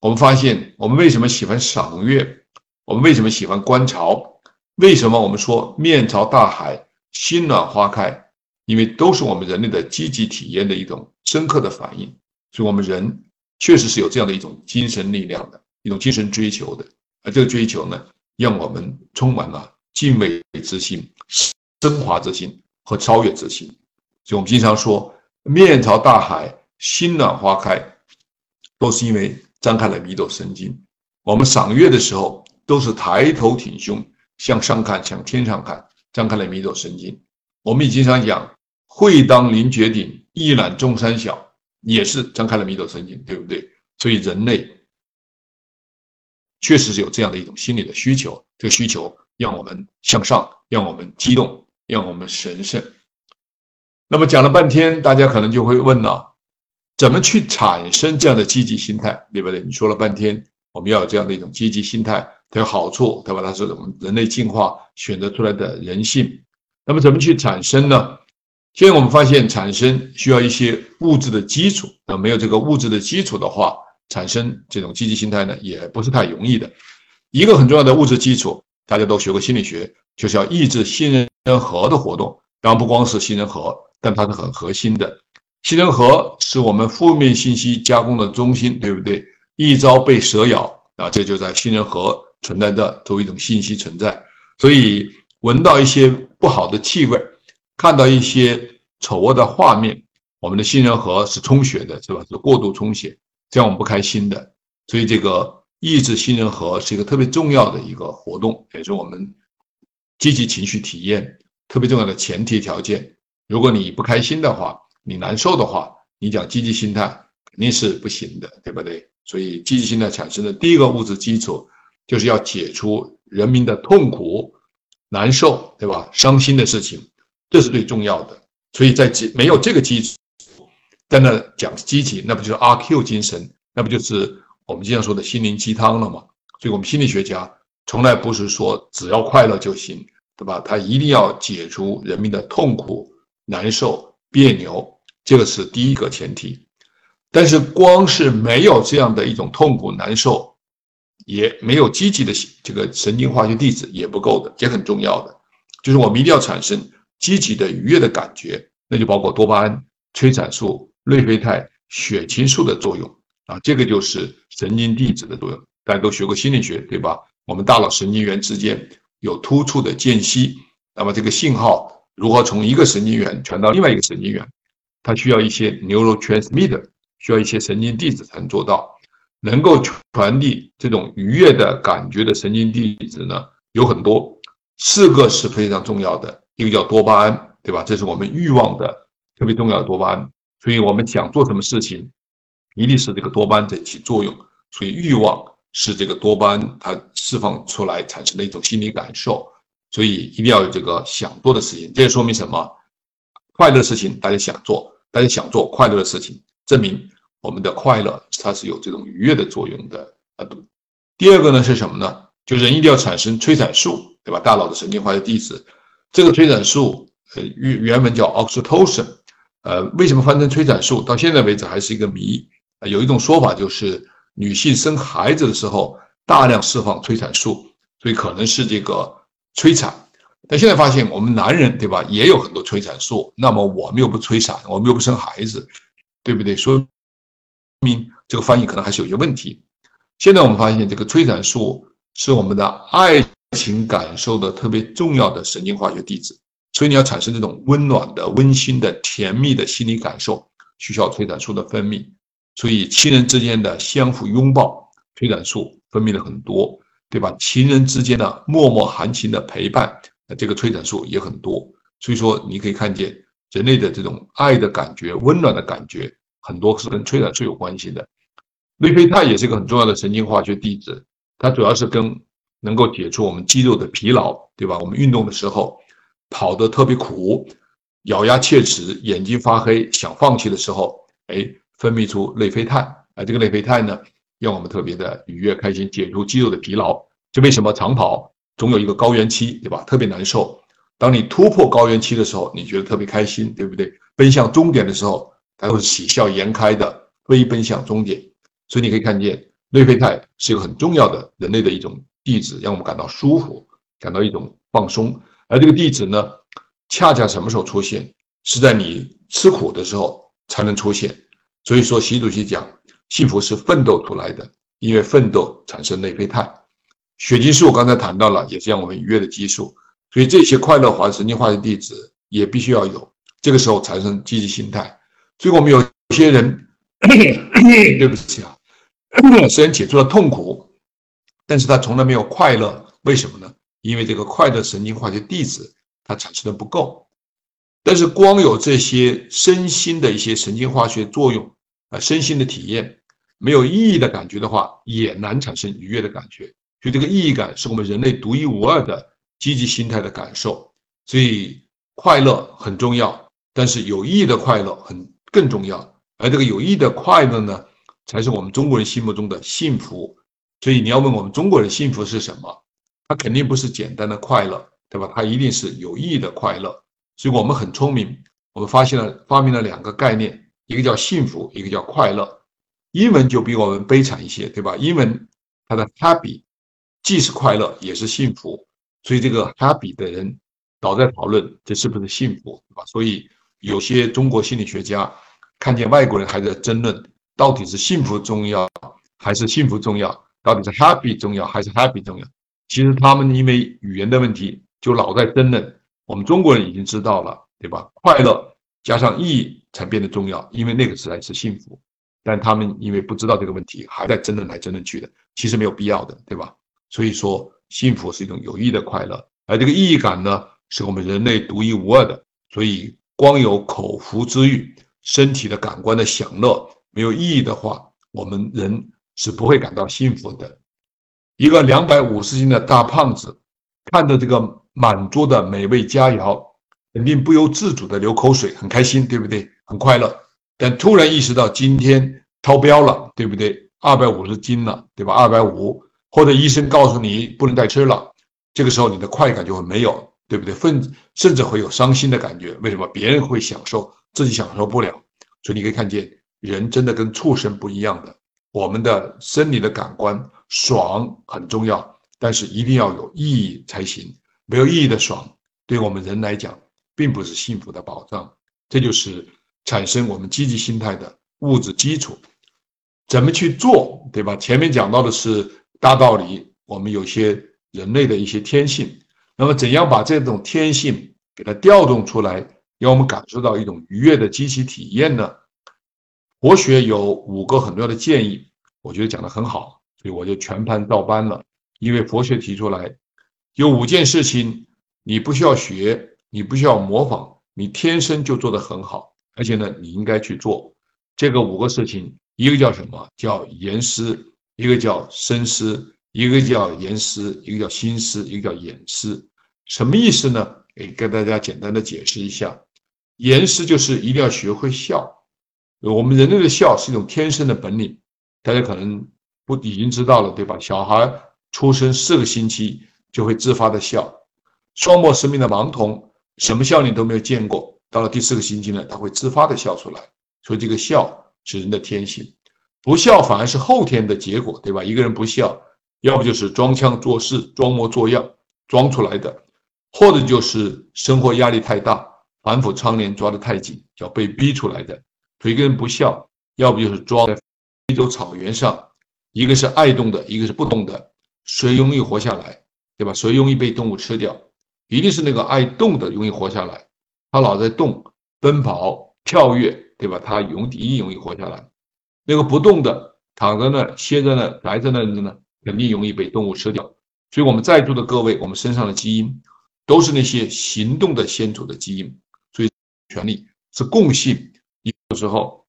我们发现，我们为什么喜欢赏月？我们为什么喜欢观潮？为什么我们说面朝大海，心暖花开？因为都是我们人类的积极体验的一种深刻的反应。所以，我们人确实是有这样的一种精神力量的一种精神追求的。而这个追求呢，让我们充满了敬畏之心、升华之心和超越之心。所以我们经常说面朝大海，心暖花开，都是因为张开了迷走神经。我们赏月的时候，都是抬头挺胸。向上看，向天上看，张开了迷走神经。我们也经常讲“会当凌绝顶，一览众山小”，也是张开了迷走神经，对不对？所以人类确实是有这样的一种心理的需求，这个需求让我们向上，让我们激动，让我们神圣。那么讲了半天，大家可能就会问了：怎么去产生这样的积极心态，对不对？你说了半天，我们要有这样的一种积极心态。它有好处，对吧？它是我们人类进化选择出来的人性。那么怎么去产生呢？现在我们发现，产生需要一些物质的基础。那没有这个物质的基础的话，产生这种积极心态呢，也不是太容易的。一个很重要的物质基础，大家都学过心理学，就是要抑制杏仁核的活动。当然不光是杏仁核，但它是很核心的。杏仁核是我们负面信息加工的中心，对不对？一朝被蛇咬啊，这就在杏仁核。存在的作为一种信息存在，所以闻到一些不好的气味，看到一些丑恶的画面，我们的杏仁核是充血的，是吧？是过度充血，这样我们不开心的。所以这个抑制杏仁核是一个特别重要的一个活动，也是我们积极情绪体验特别重要的前提条件。如果你不开心的话，你难受的话，你讲积极心态肯定是不行的，对不对？所以积极心态产生的第一个物质基础。就是要解除人民的痛苦、难受，对吧？伤心的事情，这是最重要的。所以在基没有这个基础，在那讲积极，那不就是阿 Q 精神？那不就是我们经常说的心灵鸡汤了吗？所以，我们心理学家从来不是说只要快乐就行，对吧？他一定要解除人民的痛苦、难受、别扭，这个是第一个前提。但是光是没有这样的一种痛苦、难受，也没有积极的这个神经化学递质也不够的，也很重要的，就是我们一定要产生积极的愉悦的感觉，那就包括多巴胺、催产素、内啡肽、血清素的作用啊，这个就是神经递质的作用。大家都学过心理学，对吧？我们大脑神经元之间有突触的间隙，那么这个信号如何从一个神经元传到另外一个神经元？它需要一些 neurotransmitter，需要一些神经递质才能做到。能够传递这种愉悦的感觉的神经递质呢，有很多，四个是非常重要的。一个叫多巴胺，对吧？这是我们欲望的特别重要的多巴胺，所以我们想做什么事情，一定是这个多巴胺在起作用。所以欲望。是这个多巴胺它释放出来产生的一种心理感受，所以一定要有这个想做的事情。这说明什么？快乐的事情大家想做，大家想做快乐的事情，证明我们的快乐它是有这种愉悦的作用的啊。第二个呢是什么呢？就人一定要产生催产素，对吧？大脑的神经化学递质，这个催产素呃原原文叫 oxytocin，呃，为什么翻成催产素？到现在为止还是一个谜。有一种说法就是。女性生孩子的时候大量释放催产素，所以可能是这个催产。但现在发现我们男人对吧也有很多催产素，那么我们又不催产，我们又不生孩子，对不对？说明这个翻译可能还是有些问题。现在我们发现这个催产素是我们的爱情感受的特别重要的神经化学递质，所以你要产生这种温暖的、温馨的、甜蜜的心理感受，需要催产素的分泌。所以，亲人之间的相互拥抱，催产素分泌了很多，对吧？情人之间的默默含情的陪伴，这个催产素也很多。所以说，你可以看见人类的这种爱的感觉、温暖的感觉，很多是跟催产素有关系的。内啡肽也是一个很重要的神经化学递质，它主要是跟能够解除我们肌肉的疲劳，对吧？我们运动的时候跑得特别苦，咬牙切齿，眼睛发黑，想放弃的时候，哎。分泌出内啡肽啊，这个内啡肽呢，让我们特别的愉悦开心，解除肌肉的疲劳。就为什么长跑总有一个高原期，对吧？特别难受。当你突破高原期的时候，你觉得特别开心，对不对？奔向终点的时候，它都是喜笑颜开的，飞奔向终点。所以你可以看见，内啡肽是一个很重要的人类的一种地址，让我们感到舒服，感到一种放松。而这个地址呢，恰恰什么时候出现？是在你吃苦的时候才能出现。所以说，习主席讲，幸福是奋斗出来的，因为奋斗产生内啡肽、血激素。刚才谈到了，也是让我们愉悦的激素。所以这些快乐环神经化学地址也必须要有，这个时候产生积极心态。所以我们有些人，对不起啊，虽然解除了痛苦，但是他从来没有快乐，为什么呢？因为这个快乐神经化学递质它产生的不够。但是光有这些身心的一些神经化学作用。啊，身心的体验没有意义的感觉的话，也难产生愉悦的感觉。所以这个意义感是我们人类独一无二的积极心态的感受。所以快乐很重要，但是有意义的快乐很更重要。而这个有意义的快乐呢，才是我们中国人心目中的幸福。所以你要问我们中国人幸福是什么？它肯定不是简单的快乐，对吧？它一定是有意义的快乐。所以我们很聪明，我们发现了发明了两个概念。一个叫幸福，一个叫快乐。英文就比我们悲惨一些，对吧？英文它的 happy 既是快乐也是幸福，所以这个 happy 的人老在讨论这是不是幸福，对吧？所以有些中国心理学家看见外国人还在争论到底是幸福重要还是幸福重要，到底是 happy 重要还是 happy 重要？其实他们因为语言的问题就老在争论。我们中国人已经知道了，对吧？快乐加上意义。才变得重要，因为那个时代是幸福，但他们因为不知道这个问题，还在争论来争论去的，其实没有必要的，对吧？所以说，幸福是一种有益的快乐，而这个意义感呢，是我们人类独一无二的。所以，光有口腹之欲、身体的感官的享乐，没有意义的话，我们人是不会感到幸福的。一个两百五十斤的大胖子，看着这个满桌的美味佳肴，肯定不由自主的流口水，很开心，对不对？很快乐，但突然意识到今天超标了，对不对？二百五十斤了，对吧？二百五，或者医生告诉你不能再吃了，这个时候你的快感就会没有，对不对？甚甚至会有伤心的感觉。为什么？别人会享受，自己享受不了。所以你可以看见，人真的跟畜生不一样的。我们的生理的感官爽很重要，但是一定要有意义才行。没有意义的爽，对我们人来讲，并不是幸福的保障。这就是产生我们积极心态的物质基础。怎么去做，对吧？前面讲到的是大道理，我们有些人类的一些天性。那么，怎样把这种天性给它调动出来，让我们感受到一种愉悦的积极体验呢？佛学有五个很重要的建议，我觉得讲的很好，所以我就全盘照搬了。因为佛学提出来，有五件事情，你不需要学，你不需要模仿，你天生就做得很好，而且呢，你应该去做这个五个事情。一个叫什么？叫言思，一个叫深思，一个叫言思，一个叫心思，一个叫眼思。什么意思呢？诶，跟大家简单的解释一下。言思就是一定要学会笑。我们人类的笑是一种天生的本领，大家可能不已经知道了，对吧？小孩出生四个星期就会自发的笑。双目失明的盲童什么笑你都没有见过，到了第四个星期呢，他会自发的笑出来。所以这个笑。是人的天性，不笑反而是后天的结果，对吧？一个人不笑，要不就是装腔作势、装模作样装出来的，或者就是生活压力太大，反腐倡廉抓得太紧，叫被逼出来的。所以一个人不笑，要不就是装。在非洲草原上，一个是爱动的，一个是不动的，谁容易活下来，对吧？谁容易被动物吃掉？一定是那个爱动的容易活下来，他老在动、奔跑、跳跃。对吧？他容易容易活下来，那个不动的躺在那、歇在那、宅在那的呢，肯定容易被动物吃掉。所以我们在座的各位，我们身上的基因都是那些行动的先祖的基因，所以权利是共性。有时候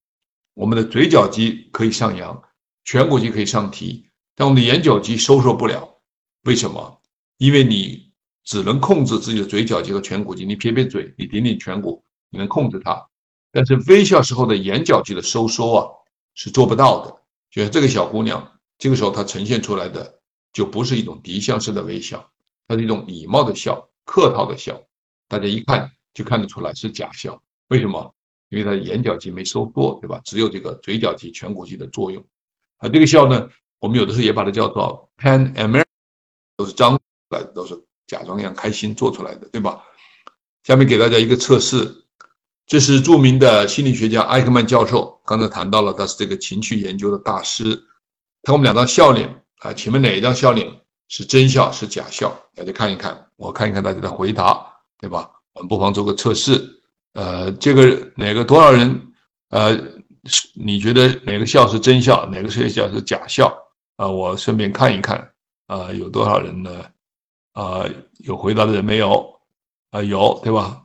我们的嘴角肌可以上扬，颧骨肌可以上提，但我们的眼角肌收缩不了。为什么？因为你只能控制自己的嘴角肌和颧骨肌，你撇撇嘴，你顶顶颧骨，你能控制它。但是微笑时候的眼角肌的收缩啊，是做不到的。就像这个小姑娘，这个时候她呈现出来的就不是一种敌向式的微笑，它是一种礼貌的笑、客套的笑，大家一看就看得出来是假笑。为什么？因为她眼角肌没收缩，对吧？只有这个嘴角肌、颧骨肌的作用。啊，这个笑呢，我们有的时候也把它叫做 pan American，都是张来的，都是假装一样开心做出来的，对吧？下面给大家一个测试。这是著名的心理学家艾克曼教授，刚才谈到了，他是这个情绪研究的大师。看我们两张笑脸啊，请问哪一张笑脸是真笑是假笑？大家看一看，我看一看大家的回答，对吧？我们不妨做个测试。呃，这个哪个多少人？呃，你觉得哪个笑是真笑，哪个是笑是假笑？啊，我顺便看一看，啊，有多少人呢？啊，有回答的人没有？啊，有，对吧？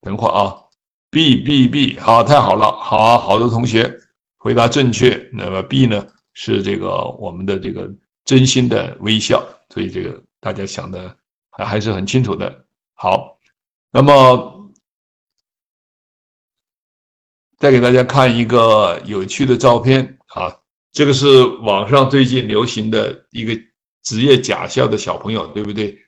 等会啊。B B B，好，太好了，好，好多同学回答正确。那么 B 呢，是这个我们的这个真心的微笑，所以这个大家想的还还是很清楚的。好，那么再给大家看一个有趣的照片啊，这个是网上最近流行的一个职业假笑的小朋友，对不对？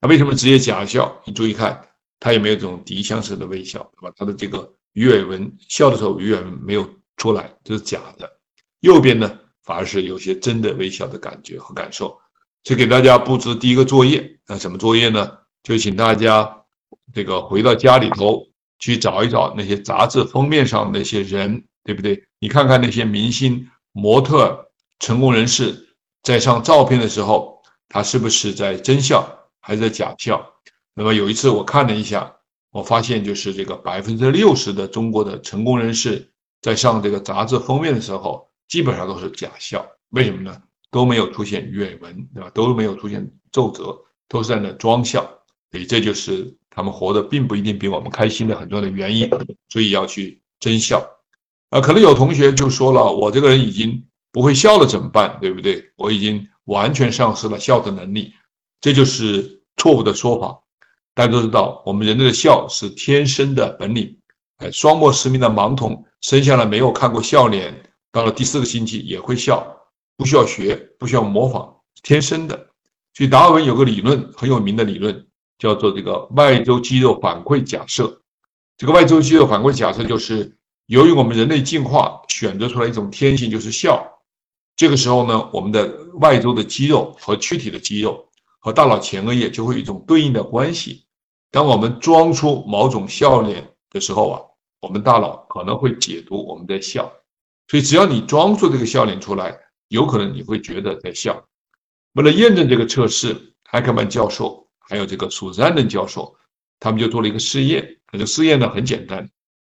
他为什么职业假笑？你注意看。他也没有这种敌向式的微笑，对吧？他的这个鱼尾纹笑的时候鱼尾纹没有出来，这是假的。右边呢，反而是有些真的微笑的感觉和感受。就给大家布置第一个作业，那什么作业呢？就请大家这个回到家里头去找一找那些杂志封面上那些人，对不对？你看看那些明星、模特、成功人士在上照片的时候，他是不是在真笑还是在假笑？那么有一次我看了一下，我发现就是这个百分之六十的中国的成功人士在上这个杂志封面的时候，基本上都是假笑。为什么呢？都没有出现鱼尾纹，对吧？都没有出现皱褶，都是在那装笑。所以这就是他们活得并不一定比我们开心的很多的原因。所以要去真笑。啊，可能有同学就说了，我这个人已经不会笑了，怎么办？对不对？我已经完全丧失了笑的能力，这就是错误的说法。大家都知道，我们人类的笑是天生的本领。哎，双目失明的盲童生下来没有看过笑脸，到了第四个星期也会笑，不需要学，不需要模仿，天生的。所以达尔文有个理论很有名的理论，叫做这个外周肌肉反馈假设。这个外周肌肉反馈假设就是，由于我们人类进化选择出来一种天性，就是笑。这个时候呢，我们的外周的肌肉和躯体的肌肉和大脑前额叶就会有一种对应的关系。当我们装出某种笑脸的时候啊，我们大脑可能会解读我们在笑。所以只要你装出这个笑脸出来，有可能你会觉得在笑。为了验证这个测试，艾克曼教授还有这个苏珊登教授，他们就做了一个试验。这个试验呢很简单，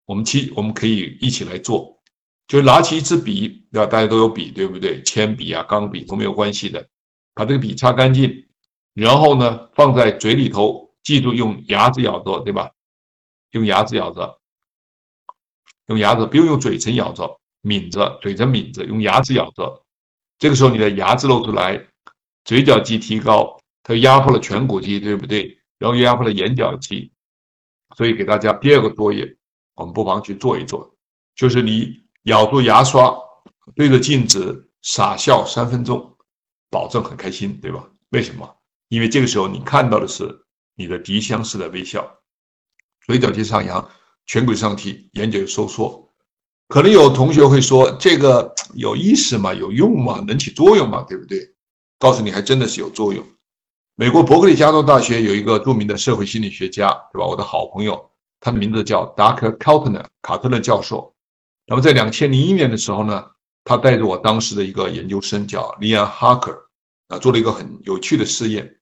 我们其我们可以一起来做，就拿起一支笔，对吧？大家都有笔，对不对？铅笔啊、钢笔都没有关系的，把这个笔擦干净，然后呢放在嘴里头，记住用牙齿咬着，对吧？用牙齿咬着，用牙齿，不用用嘴唇咬着，抿着，嘴唇抿着，用牙齿咬着。这个时候你的牙齿露出来。嘴角肌提高，它压迫了颧骨肌，对不对？然后又压迫了眼角肌，所以给大家第二个作业，我们不妨去做一做，就是你咬住牙刷，对着镜子傻笑三分钟，保证很开心，对吧？为什么？因为这个时候你看到的是你的迪香式的微笑，嘴角肌上扬，颧骨上提，眼角收缩。可能有同学会说，这个有意思吗？有用吗？能起作用吗？对不对？告诉你，还真的是有作用。美国伯克利加州大学有一个著名的社会心理学家，对吧？我的好朋友，他的名字叫 Dr. Kaltner 卡特勒教授。那么在两千零一年的时候呢，他带着我当时的一个研究生叫 Leon Harker 啊，做了一个很有趣的试验。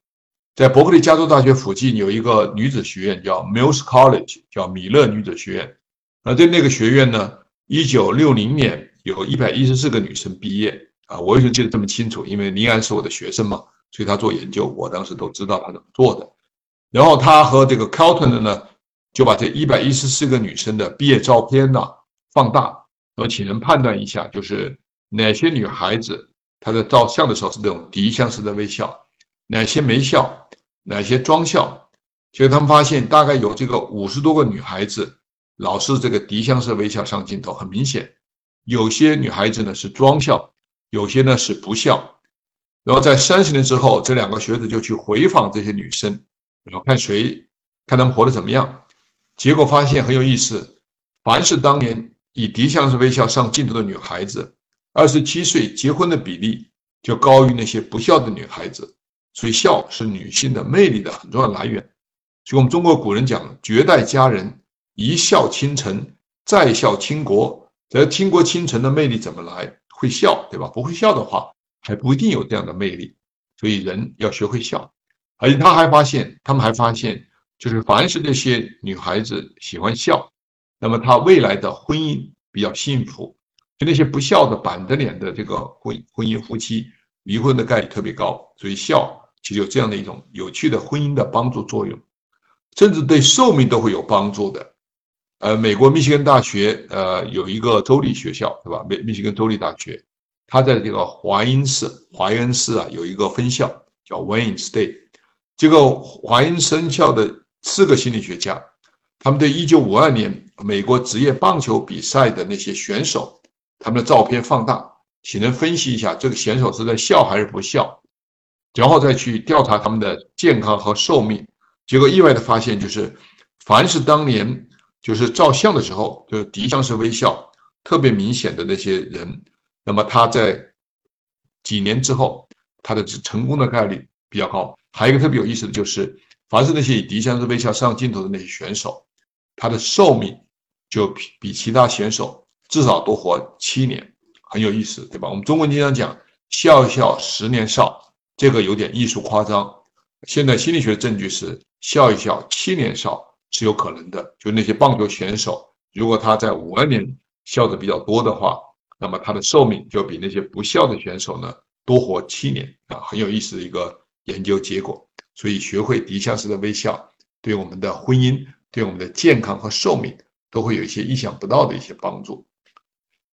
在伯克利加州大学附近有一个女子学院叫 Mills College，叫米勒女子学院。那在那个学院呢，一九六零年有一百一十四个女生毕业。啊，我为什么记得这么清楚？因为林安是我的学生嘛，所以他做研究，我当时都知道他怎么做的。然后他和这个 c a l t o n 的呢，就把这一百一十四个女生的毕业照片呢放大，然后请人判断一下，就是哪些女孩子她在照相的时候是那种敌向式的微笑，哪些没笑，哪些装笑。结果他们发现，大概有这个五十多个女孩子老是这个敌向式微笑上镜头，很明显，有些女孩子呢是装笑。有些呢是不笑，然后在三十年之后，这两个学者就去回访这些女生，然后看谁看他们活得怎么样。结果发现很有意思，凡是当年以敌向式微笑上镜头的女孩子，二十七岁结婚的比例就高于那些不笑的女孩子。所以笑是女性的魅力的很重要来源。所以我们中国古人讲“绝代佳人一笑倾城，再笑倾国”，这倾国倾城的魅力怎么来？会笑，对吧？不会笑的话，还不一定有这样的魅力。所以人要学会笑。而且他还发现，他们还发现，就是凡是这些女孩子喜欢笑，那么她未来的婚姻比较幸福。就那些不笑的板着脸的这个婚婚姻夫妻，离婚的概率特别高。所以笑其实有这样的一种有趣的婚姻的帮助作用，甚至对寿命都会有帮助的。呃，美国密歇根大学呃有一个州立学校，对吧？密密歇根州立大学，他在这个华恩市，华恩市啊有一个分校叫 Wayne State。这个华恩分校的四个心理学家，他们对1952年美国职业棒球比赛的那些选手，他们的照片放大，请人分析一下这个选手是在笑还是不笑，然后再去调查他们的健康和寿命。结果意外的发现，就是凡是当年。就是照相的时候，就是敌向式微笑特别明显的那些人，那么他在几年之后，他的成功的概率比较高。还有一个特别有意思的就是，凡是那些以敌向式微笑上镜头的那些选手，他的寿命就比比其他选手至少多活七年，很有意思，对吧？我们中国经常讲笑笑十年少，这个有点艺术夸张。现在心理学证据是笑一笑七年少。是有可能的，就那些棒球选手，如果他在五二年笑的比较多的话，那么他的寿命就比那些不笑的选手呢多活七年啊，很有意思的一个研究结果。所以学会敌向式的微笑，对我们的婚姻、对我们的健康和寿命都会有一些意想不到的一些帮助。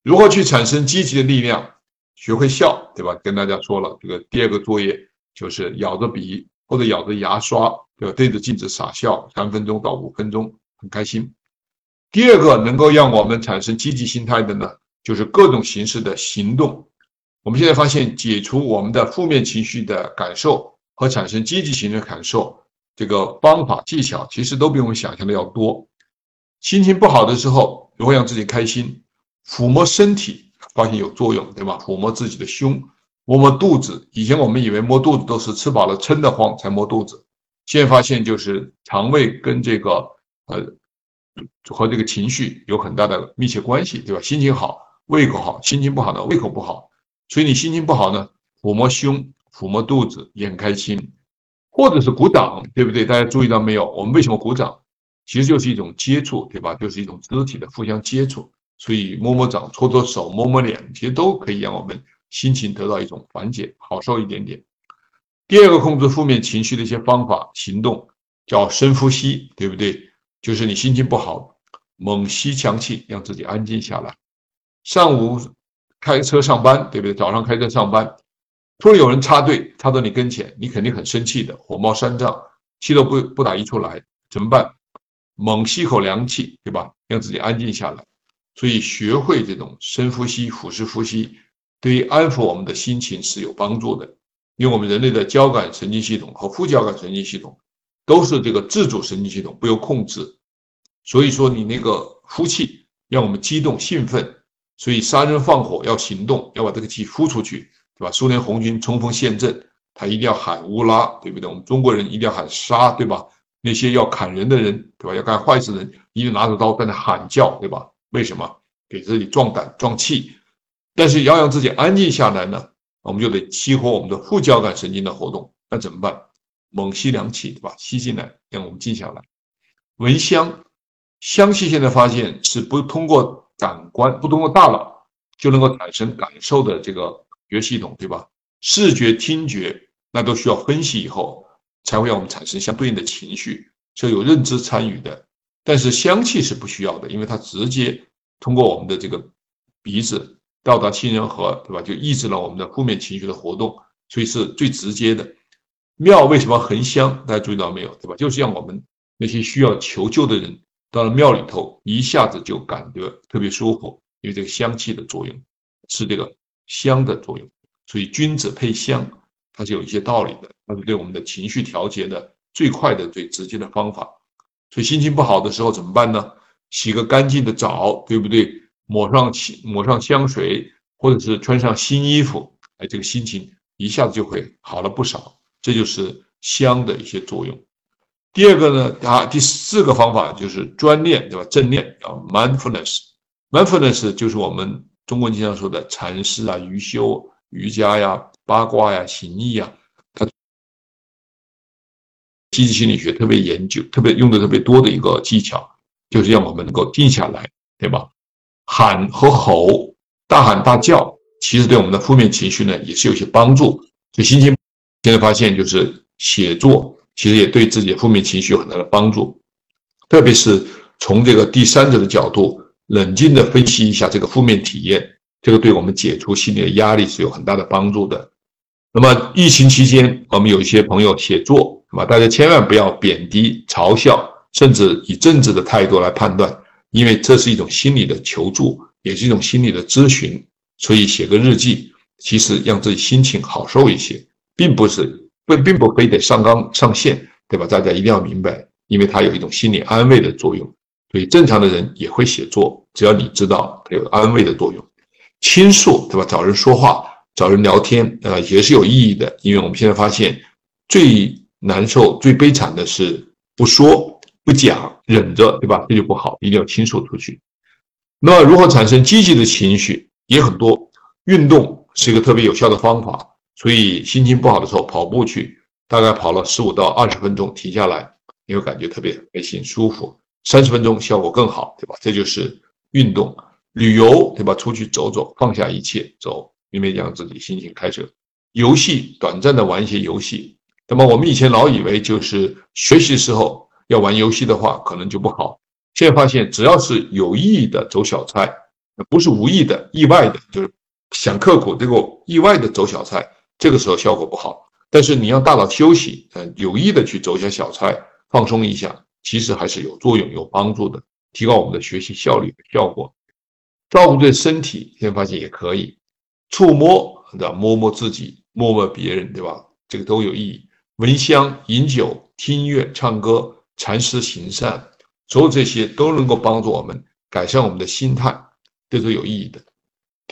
如何去产生积极的力量？学会笑，对吧？跟大家说了，这个第二个作业就是咬着笔或者咬着牙刷。对吧对着镜子傻笑三分钟到五分钟，很开心。第二个能够让我们产生积极心态的呢，就是各种形式的行动。我们现在发现，解除我们的负面情绪的感受和产生积极情绪的感受，这个方法技巧其实都比我们想象的要多。心情不好的时候，如何让自己开心？抚摸身体，发现有作用，对吧？抚摸自己的胸，摸摸肚子。以前我们以为摸肚子都是吃饱了撑得慌才摸肚子，现在发现就是肠胃跟这个呃和这个情绪有很大的密切关系，对吧？心情好，胃口好；心情不好呢，胃口不好。所以你心情不好呢，抚摸胸、抚摸肚子也很开心，或者是鼓掌，对不对？大家注意到没有？我们为什么鼓掌？其实就是一种接触，对吧？就是一种肢体的互相接触。所以摸摸掌、搓搓手、摸摸脸，其实都可以让我们心情得到一种缓解，好受一点点。第二个控制负面情绪的一些方法、行动叫深呼吸，对不对？就是你心情不好，猛吸强气，让自己安静下来。上午。开车上班，对不对？早上开车上班，突然有人插队，插到你跟前，你肯定很生气的，火冒三丈，气都不不打一处来，怎么办？猛吸口凉气，对吧？让自己安静下来。所以学会这种深呼吸、腹式呼吸，对于安抚我们的心情是有帮助的。因为我们人类的交感神经系统和副交感神经系统都是这个自主神经系统，不由控制。所以说，你那个呼气让我们激动兴奋。所以杀人放火要行动，要把这个气呼出去，对吧？苏联红军冲锋陷阵，他一定要喊乌拉，对不对？我们中国人一定要喊杀，对吧？那些要砍人的人，对吧？要干坏事的人，一定拿着刀在那喊叫，对吧？为什么？给自己壮胆壮气。但是要让自己安静下来呢，我们就得激活我们的副交感神经的活动。那怎么办？猛吸凉气，对吧？吸进来，让我们静下来。闻香，香气现在发现是不通过。感官不通过大脑就能够产生感受的这个觉系统，对吧？视觉、听觉那都需要分析以后才会让我们产生相对应的情绪，是有认知参与的。但是香气是不需要的，因为它直接通过我们的这个鼻子到达杏仁核，对吧？就抑制了我们的负面情绪的活动，所以是最直接的。庙为什么很香？大家注意到没有？对吧？就是让我们那些需要求救的人。到了庙里头，一下子就感觉特别舒服，因为这个香气的作用是这个香的作用，所以君子配香，它是有一些道理的，它是对我们的情绪调节的最快的、最直接的方法。所以心情不好的时候怎么办呢？洗个干净的澡，对不对？抹上抹上香水，或者是穿上新衣服，哎，这个心情一下子就会好了不少。这就是香的一些作用。第二个呢，啊，第四个方法就是专念，对吧？正念叫 mindfulness，mindfulness 就是我们中国经常说的禅师啊、瑜修、瑜伽呀、八卦呀、行义呀，它积极心理学特别研究、特别用的特别多的一个技巧，就是让我们能够定下来，对吧？喊和吼、大喊大叫，其实对我们的负面情绪呢也是有些帮助。所以心情现在发现就是写作。其实也对自己的负面情绪有很大的帮助，特别是从这个第三者的角度，冷静的分析一下这个负面体验，这个对我们解除心理的压力是有很大的帮助的。那么疫情期间，我们有一些朋友写作，是吧？大家千万不要贬低、嘲笑，甚至以政治的态度来判断，因为这是一种心理的求助，也是一种心理的咨询。所以写个日记，其实让自己心情好受一些，并不是。并并不非得上纲上线，对吧？大家一定要明白，因为它有一种心理安慰的作用。所以正常的人也会写作，只要你知道它有安慰的作用。倾诉，对吧？找人说话，找人聊天，呃，也是有意义的。因为我们现在发现，最难受、最悲惨的是不说、不讲、忍着，对吧？这就不好，一定要倾诉出去。那么，如何产生积极的情绪也很多，运动是一个特别有效的方法。所以心情不好的时候跑步去，大概跑了十五到二十分钟，停下来你会感觉特别开心舒服。三十分钟效果更好，对吧？这就是运动、旅游，对吧？出去走走，放下一切走，因为让自己心情开车。游戏短暂的玩一些游戏，那么我们以前老以为就是学习时候要玩游戏的话，可能就不好。现在发现只要是有意的走小菜，不是无意的、意外的，就是想刻苦这个意外的走小菜。这个时候效果不好，但是你要大脑休息，呃，有意的去走一下小菜，放松一下，其实还是有作用、有帮助的，提高我们的学习效率和效果。照顾对身体，现在发现也可以，触摸对吧？摸摸自己，摸摸别人，对吧？这个都有意义。闻香、饮酒、听音乐、唱歌、禅师行善，所有这些都能够帮助我们改善我们的心态，这都有意义的。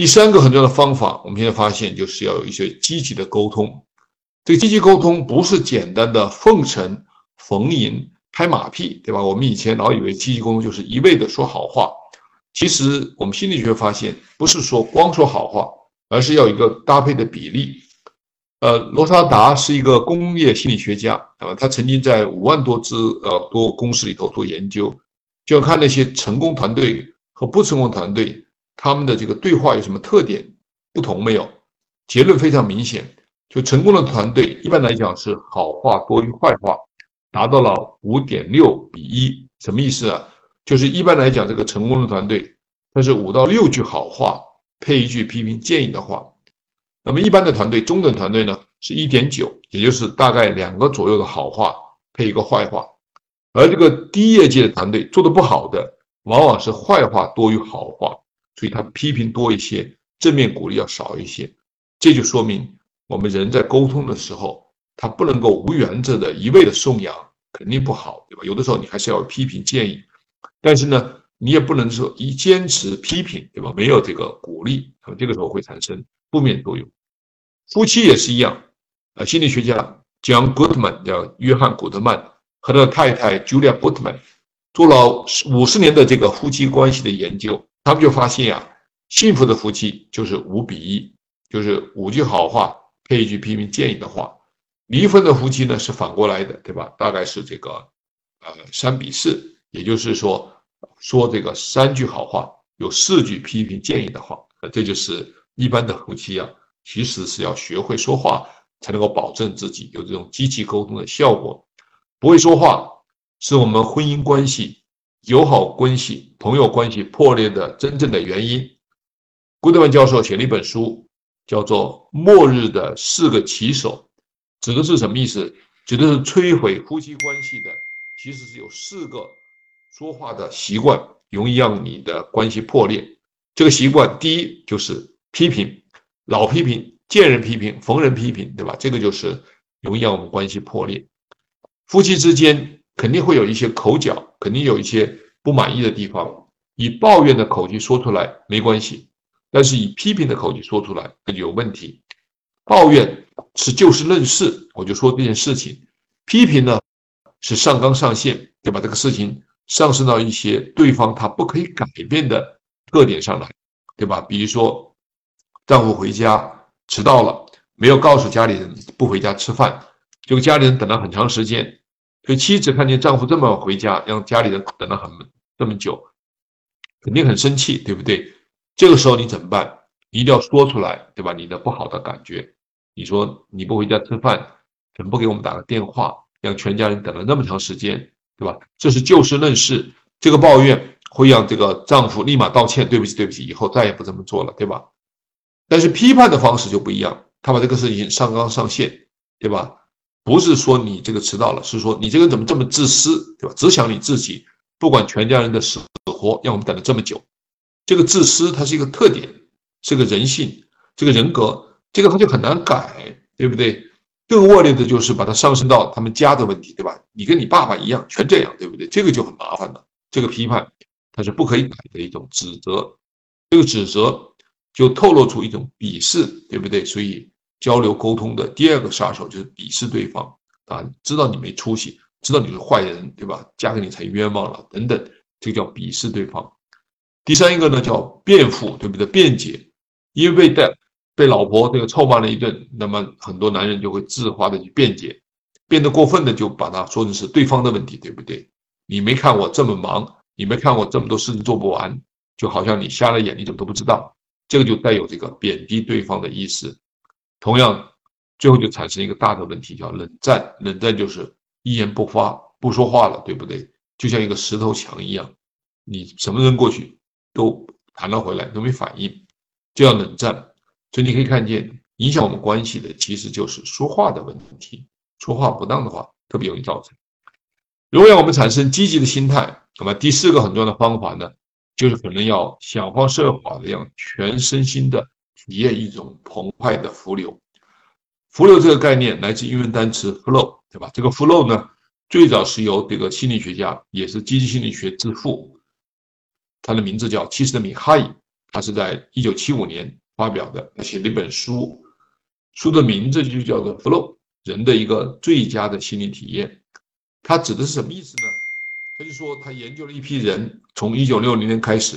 第三个很重要的方法，我们现在发现就是要有一些积极的沟通。这个积极沟通不是简单的奉承、逢迎、拍马屁，对吧？我们以前老以为积极沟通就是一味的说好话，其实我们心理学发现，不是说光说好话，而是要一个搭配的比例。呃，罗萨达是一个工业心理学家，啊，他曾经在五万多支呃多公司里头做研究，就要看那些成功团队和不成功团队，他们的这个对话有什么特点不同没有？结论非常明显，就成功的团队一般来讲是好话多于坏话，达到了五点六比一，什么意思啊？就是一般来讲，这个成功的团队，它是五到六句好话配一句批评建议的话。那么一般的团队，中等团队呢是一点九，也就是大概两个左右的好话配一个坏话，而这个低业绩的团队做的不好的，往往是坏话多于好话，所以他批评多一些，正面鼓励要少一些。这就说明我们人在沟通的时候，他不能够无原则的一味的颂扬，肯定不好，对吧？有的时候你还是要批评建议，但是呢，你也不能说一坚持批评，对吧？没有这个鼓励，那么这个时候会产生。负面作用，夫妻也是一样。啊，心理学家讲 Goodman 叫约翰古德曼和他的太太 Julia Goodman 做了五十年的这个夫妻关系的研究，他们就发现呀，幸福的夫妻就是五比一，就是五句好话配一句批评建议的话。离婚的夫妻呢是反过来的，对吧？大概是这个呃三比四，也就是说说这个三句好话，有四句批评建议的话，这就是。一般的夫妻啊，其实是要学会说话，才能够保证自己有这种积极沟通的效果。不会说话，是我们婚姻关系、友好关系、朋友关系破裂的真正的原因。古德曼教授写了一本书，叫做《末日的四个棋手》，指的是什么意思？指的是摧毁夫妻关系的，其实是有四个说话的习惯，容易让你的关系破裂。这个习惯，第一就是。批评，老批评，见人批评，逢人批评，对吧？这个就是容易让我们关系破裂。夫妻之间肯定会有一些口角，肯定有一些不满意的地方。以抱怨的口气说出来没关系，但是以批评的口气说出来那就有问题。抱怨是就事论事，我就说这件事情；批评呢是上纲上线，就把？这个事情上升到一些对方他不可以改变的特点上来，对吧？比如说。丈夫回家迟到了，没有告诉家里人不回家吃饭，结果家里人等了很长时间。所以妻子看见丈夫这么晚回家，让家里人等了很这么久，肯定很生气，对不对？这个时候你怎么办？一定要说出来，对吧？你的不好的感觉，你说你不回家吃饭，怎么不给我们打个电话，让全家人等了那么长时间，对吧？这是就事论事，这个抱怨会让这个丈夫立马道歉，对不起，对不起，以后再也不这么做了，对吧？但是批判的方式就不一样，他把这个事情上纲上线，对吧？不是说你这个迟到了，是说你这个人怎么这么自私，对吧？只想你自己，不管全家人的死活，让我们等了这么久。这个自私它是一个特点，是个人性，这个人格，这个他就很难改，对不对？更恶劣的就是把它上升到他们家的问题，对吧？你跟你爸爸一样，全这样，对不对？这个就很麻烦了。这个批判它是不可以改的一种指责，这个指责。就透露出一种鄙视，对不对？所以交流沟通的第二个杀手就是鄙视对方啊，知道你没出息，知道你是坏人，对吧？嫁给你才冤枉了，等等，这个叫鄙视对方。第三一个呢叫辩护，对不对？辩解，因为被被老婆这个臭骂了一顿，那么很多男人就会自发的去辩解，变得过分的就把它说成是对方的问题，对不对？你没看我这么忙，你没看我这么多事情做不完，就好像你瞎了眼，你怎么都不知道。这个就带有这个贬低对方的意思，同样，最后就产生一个大的问题，叫冷战。冷战就是一言不发，不说话了，对不对？就像一个石头墙一样，你什么人过去都弹了回来，都没反应，就叫冷战。所以你可以看见，影响我们关系的其实就是说话的问题。说话不当的话，特别容易造成。如果让我们产生积极的心态，那么第四个很重要的方法呢？就是可能要想方设法的，让全身心的体验一种澎湃的浮流。浮流这个概念来自英文单词 flow，对吧？这个 flow 呢，最早是由这个心理学家，也是积极心理学之父，他的名字叫其实的米哈伊，他是在一九七五年发表的，他写了一本书，书的名字就叫做 flow，人的一个最佳的心理体验。他指的是什么意思呢？他就说他研究了一批人，从一九六零年开始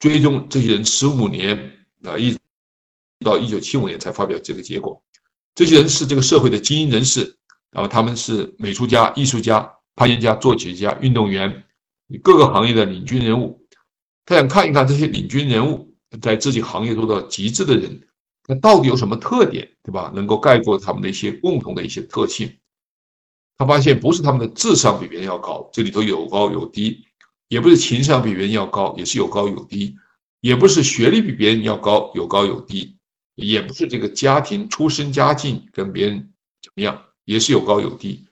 追踪这些人十五年啊，一到一九七五年才发表这个结果。这些人是这个社会的精英人士，啊，他们是美术家、艺术家、探险家、作曲家、运动员，各个行业的领军人物。他想看一看这些领军人物在自己行业做到极致的人，那到底有什么特点，对吧？能够概括他们的一些共同的一些特性。他发现不是他们的智商比别人要高，这里头有高有低；也不是情商比别人要高，也是有高有低；也不是学历比别人要高，有高有低。也不是这个家庭出身家境跟别人怎么样，也是有高有低。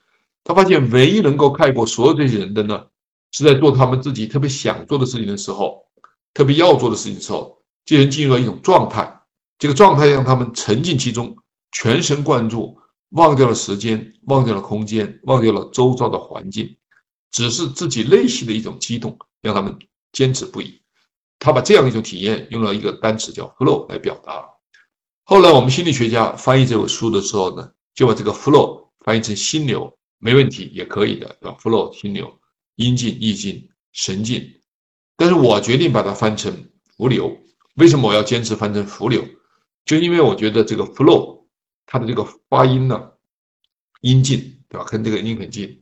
他发现唯一能够盖过所有这些人的呢，是在做他们自己特别想做的事情的时候，特别要做的事情的时候，这些人进入了一种状态，这个状态让他们沉浸其中，全神贯注，忘掉了时间，忘掉了空间，忘掉了周遭的环境，只是自己内心的一种激动，让他们坚持不已。他把这样一种体验用了一个单词叫 “flow” 来表达。后来我们心理学家翻译这本书的时候呢，就把这个 flow 翻译成心流，没问题，也可以的，对吧？flow 心流，阴静、意境、神境。但是我决定把它翻成浮流。为什么我要坚持翻成浮流？就因为我觉得这个 flow 它的这个发音呢，音近，对吧？跟这个音很近。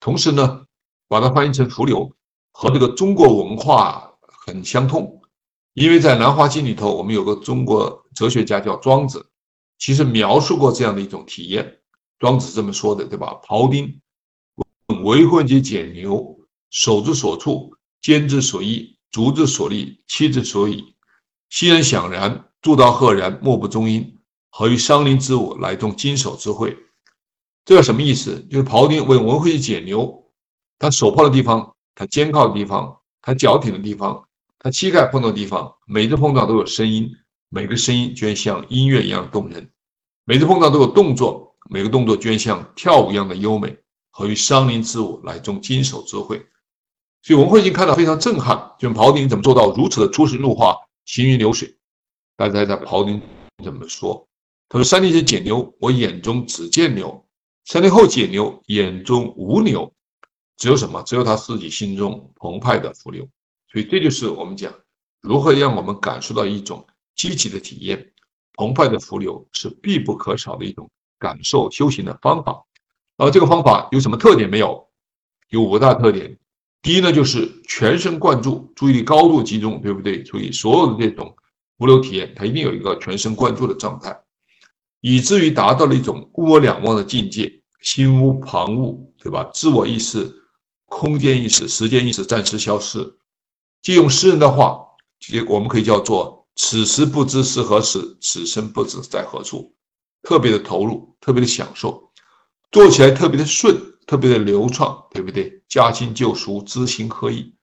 同时呢，把它翻译成浮流，和这个中国文化很相通。因为在《兰花经》里头，我们有个中国哲学家叫庄子，其实描述过这样的一种体验。庄子这么说的，对吧？庖丁为婚及解牛，手之所处，肩之所依，足之所立，妻之所以。昔人享然，诸道赫然，莫不中音。何于伤林之物，来动金手之会？这叫什么意思？就是庖丁为文会及简牛，他手碰的地方，他肩靠的地方，他脚挺的地方。他膝盖碰到的地方，每次碰撞都有声音，每个声音居然像音乐一样动人；每次碰撞都有动作，每个动作居然像跳舞一样的优美。何于伤林之舞，乃中金手之会？所以文慧已经看到非常震撼，就庖丁怎么做到如此的出神入化，行云流水？大家在庖丁怎么说？他说：“三年前解牛，我眼中只见牛；三年后解牛，眼中无牛，只有什么？只有他自己心中澎湃的浮流。”所以这就是我们讲如何让我们感受到一种积极的体验，澎湃的浮流是必不可少的一种感受修行的方法。而这个方法有什么特点没有？有五大特点。第一呢，就是全神贯注，注意力高度集中，对不对？所以所有的这种浮流体验，它一定有一个全神贯注的状态，以至于达到了一种物我两忘的境界，心无旁骛，对吧？自我意识、空间意识、时间意识暂时消失。借用诗人的话，其实我们可以叫做“此时不知是何时，此生不知在何处”，特别的投入，特别的享受，做起来特别的顺，特别的流畅，对不对？驾轻就熟，知行合一，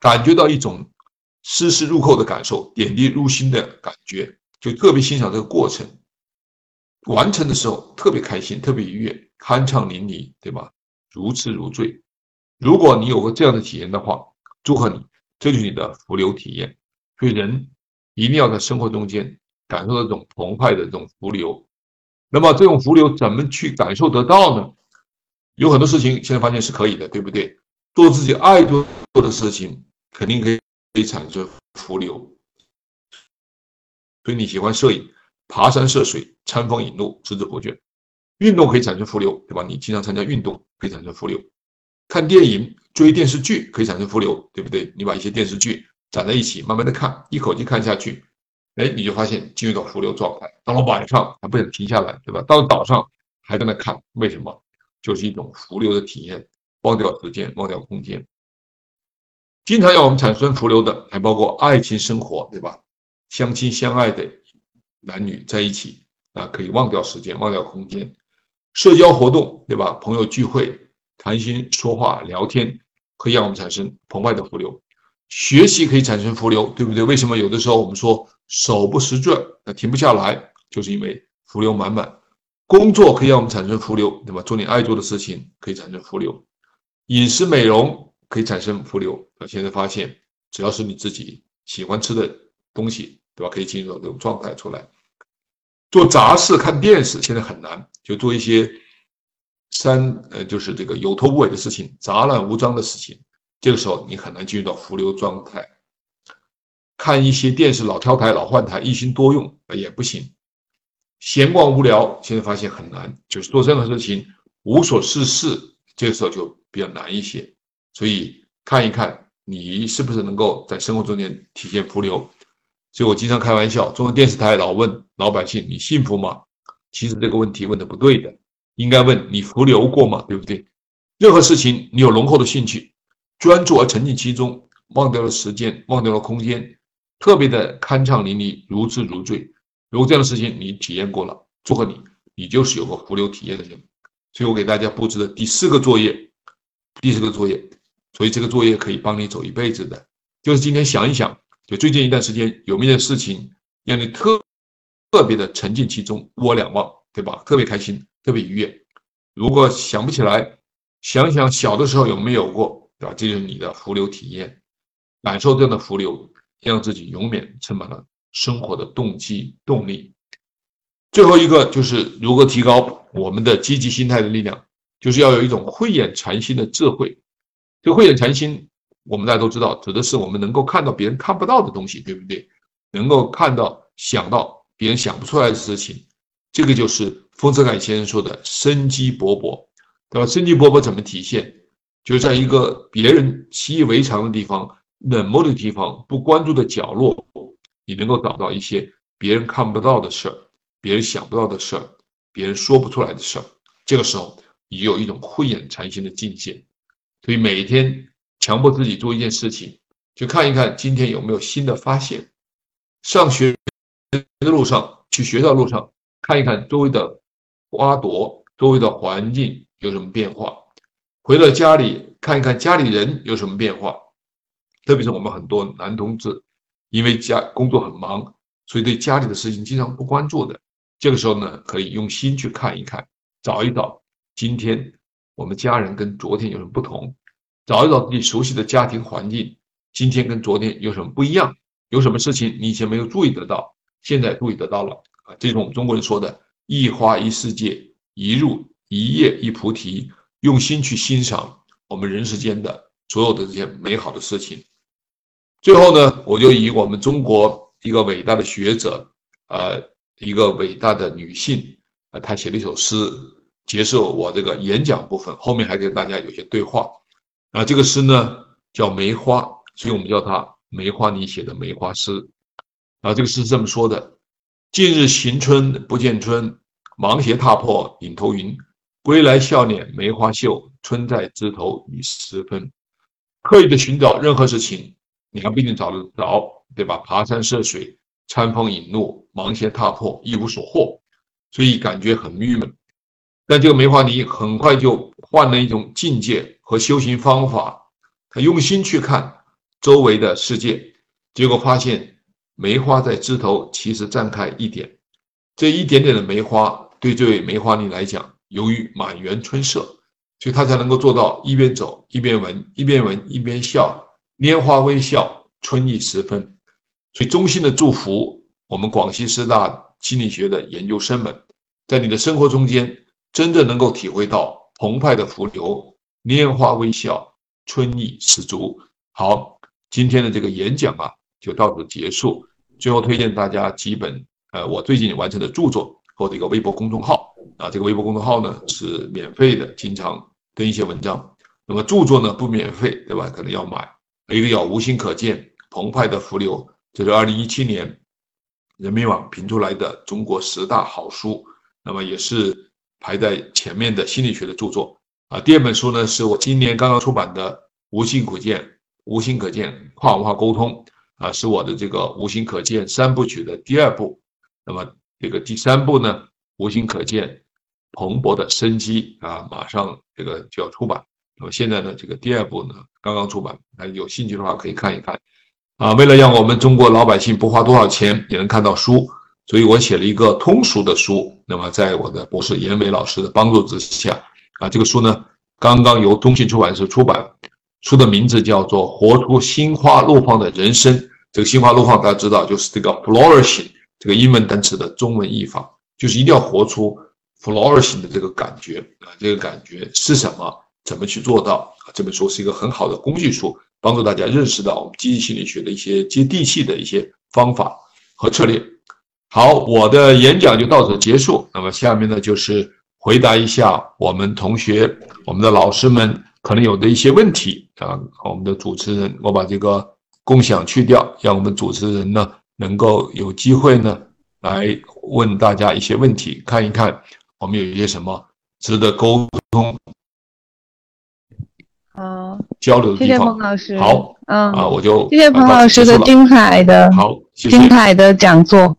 感觉到一种丝丝入扣的感受，点滴入心的感觉，就特别欣赏这个过程。完成的时候特别开心，特别愉悦，酣畅淋漓，对吧？如痴如醉。如果你有过这样的体验的话，祝贺你。这就是你的浮流体验，所以人一定要在生活中间感受到这种澎湃的这种浮流。那么这种浮流怎么去感受得到呢？有很多事情现在发现是可以的，对不对？做自己爱做做的事情，肯定可以可以产生浮流。所以你喜欢摄影、爬山涉水、餐风饮露、孜孜不倦，运动可以产生浮流，对吧？你经常参加运动可以产生浮流。看电影、追电视剧可以产生浮流，对不对？你把一些电视剧攒在一起，慢慢的看，一口气看下去，哎，你就发现进入到浮流状态。到了晚上还不想停下来，对吧？到了早上还在那看，为什么？就是一种浮流的体验，忘掉时间，忘掉空间。经常让我们产生浮流的，还包括爱情生活，对吧？相亲相爱的男女在一起啊，可以忘掉时间，忘掉空间。社交活动，对吧？朋友聚会。谈心说话聊天，可以让我们产生澎湃的浮流。学习可以产生浮流，对不对？为什么有的时候我们说手不识转，那停不下来，就是因为浮流满满。工作可以让我们产生浮流，对吧？做你爱做的事情可以产生浮流，饮食美容可以产生浮流。那现在发现，只要是你自己喜欢吃的东西，对吧？可以进入到这种状态出来。做杂事、看电视现在很难，就做一些三呃，就是这个有头无尾的事情、杂乱无章的事情。这个时候你很难进入到浮流状态。看一些电视老挑台、老换台、一心多用也不行。闲逛无聊，现在发现很难，就是做任何事情无所事事，这个时候就比较难一些。所以看一看你是不是能够在生活中间体现浮流。所以我经常开玩笑，中央电视台老问老百姓：“你幸福吗？”其实这个问题问的不对的，应该问你浮流过吗？对不对？任何事情你有浓厚的兴趣，专注而沉浸其中，忘掉了时间，忘掉了空间，特别的酣畅淋漓，如痴如醉。如果这样的事情你体验过了，祝贺你，你就是有个浮流体验的人。所以我给大家布置的第四个作业，第四个作业，所以这个作业可以帮你走一辈子的，就是今天想一想。就最近一段时间有没有事情让你特特别的沉浸其中，窝两忘，对吧？特别开心，特别愉悦。如果想不起来，想想小的时候有没有过，对吧？这就是你的浮流体验，感受这样的浮流，让自己永远充满了生活的动机动力。最后一个就是如何提高我们的积极心态的力量，就是要有一种慧眼禅心的智慧。这慧眼禅心。我们大家都知道，指的是我们能够看到别人看不到的东西，对不对？能够看到、想到别人想不出来的事情，这个就是丰子恺先生说的生机勃勃，对吧？生机勃勃怎么体现？就在一个别人习以为常的地方、冷漠的地方、不关注的角落，你能够找到一些别人看不到的事儿、别人想不到的事儿、别人说不出来的事儿。这个时候，你有一种慧眼禅心的境界。所以每一天。强迫自己做一件事情，去看一看今天有没有新的发现。上学的路上，去学校路上看一看周围的花朵，周围的环境有什么变化。回到家里看一看家里人有什么变化。特别是我们很多男同志，因为家工作很忙，所以对家里的事情经常不关注的。这个时候呢，可以用心去看一看，找一找今天我们家人跟昨天有什么不同。找一找自己熟悉的家庭环境，今天跟昨天有什么不一样？有什么事情你以前没有注意得到，现在注意得到了啊？这种我们中国人说的“一花一世界，一入一叶一菩提”，用心去欣赏我们人世间的所有的这些美好的事情。最后呢，我就以我们中国一个伟大的学者，呃，一个伟大的女性，呃，她写了一首诗，结束我这个演讲部分，后面还跟大家有些对话。啊，这个诗呢叫梅花，所以我们叫它梅花你写的梅花诗。啊，这个诗是这么说的：近日行春不见春，芒鞋踏破影头云。归来笑脸梅花秀，春在枝头已时分。刻意的寻找任何事情，你还不一定找得着，对吧？爬山涉水，餐风饮露，芒鞋踏破，一无所获，所以感觉很郁闷。但这个梅花泥很快就换了一种境界和修行方法，他用心去看周围的世界，结果发现梅花在枝头其实绽开一点，这一点点的梅花对这位梅花泥来讲，由于满园春色，所以他才能够做到一边走一边闻，一边闻一边笑，拈花微笑，春意十分。所以衷心的祝福我们广西师大心理学的研究生们，在你的生活中间。真正能够体会到澎湃的浮流，拈花微笑，春意十足。好，今天的这个演讲啊，就到此结束。最后推荐大家几本呃，我最近完成的著作或者一个微博公众号啊。这个微博公众号呢是免费的，经常登一些文章。那么著作呢不免费，对吧？可能要买。一个叫无心可见澎湃的浮流，这是二零一七年人民网评出来的中国十大好书，那么也是。排在前面的心理学的著作啊，第二本书呢是我今年刚刚出版的《无心可见》，无心可见跨文化沟通啊，是我的这个无形可见三部曲的第二部。那么这个第三部呢，无形可见蓬勃的生机啊，马上这个就要出版。那么现在呢，这个第二部呢刚刚出版，那有兴趣的话可以看一看。啊，为了让我们中国老百姓不花多少钱也能看到书，所以我写了一个通俗的书。那么在我的博士严伟老师的帮助之下，啊，这个书呢刚刚由中信出版社出版，书的名字叫做《活出心花怒放的人生》。这个心花怒放大家知道就是这个 flourishing 这个英文单词的中文译法，就是一定要活出 flourishing 的这个感觉啊，这个感觉是什么？怎么去做到？这本书是一个很好的工具书。帮助大家认识到我们积极心理学的一些接地气的一些方法和策略。好，我的演讲就到此结束。那么下面呢，就是回答一下我们同学、我们的老师们可能有的一些问题啊。我们的主持人，我把这个共享去掉，让我们主持人呢能够有机会呢来问大家一些问题，看一看我们有一些什么值得沟通。好，交流谢谢彭老师。好，嗯啊，我就谢谢彭老师的精彩的好，精彩的讲座。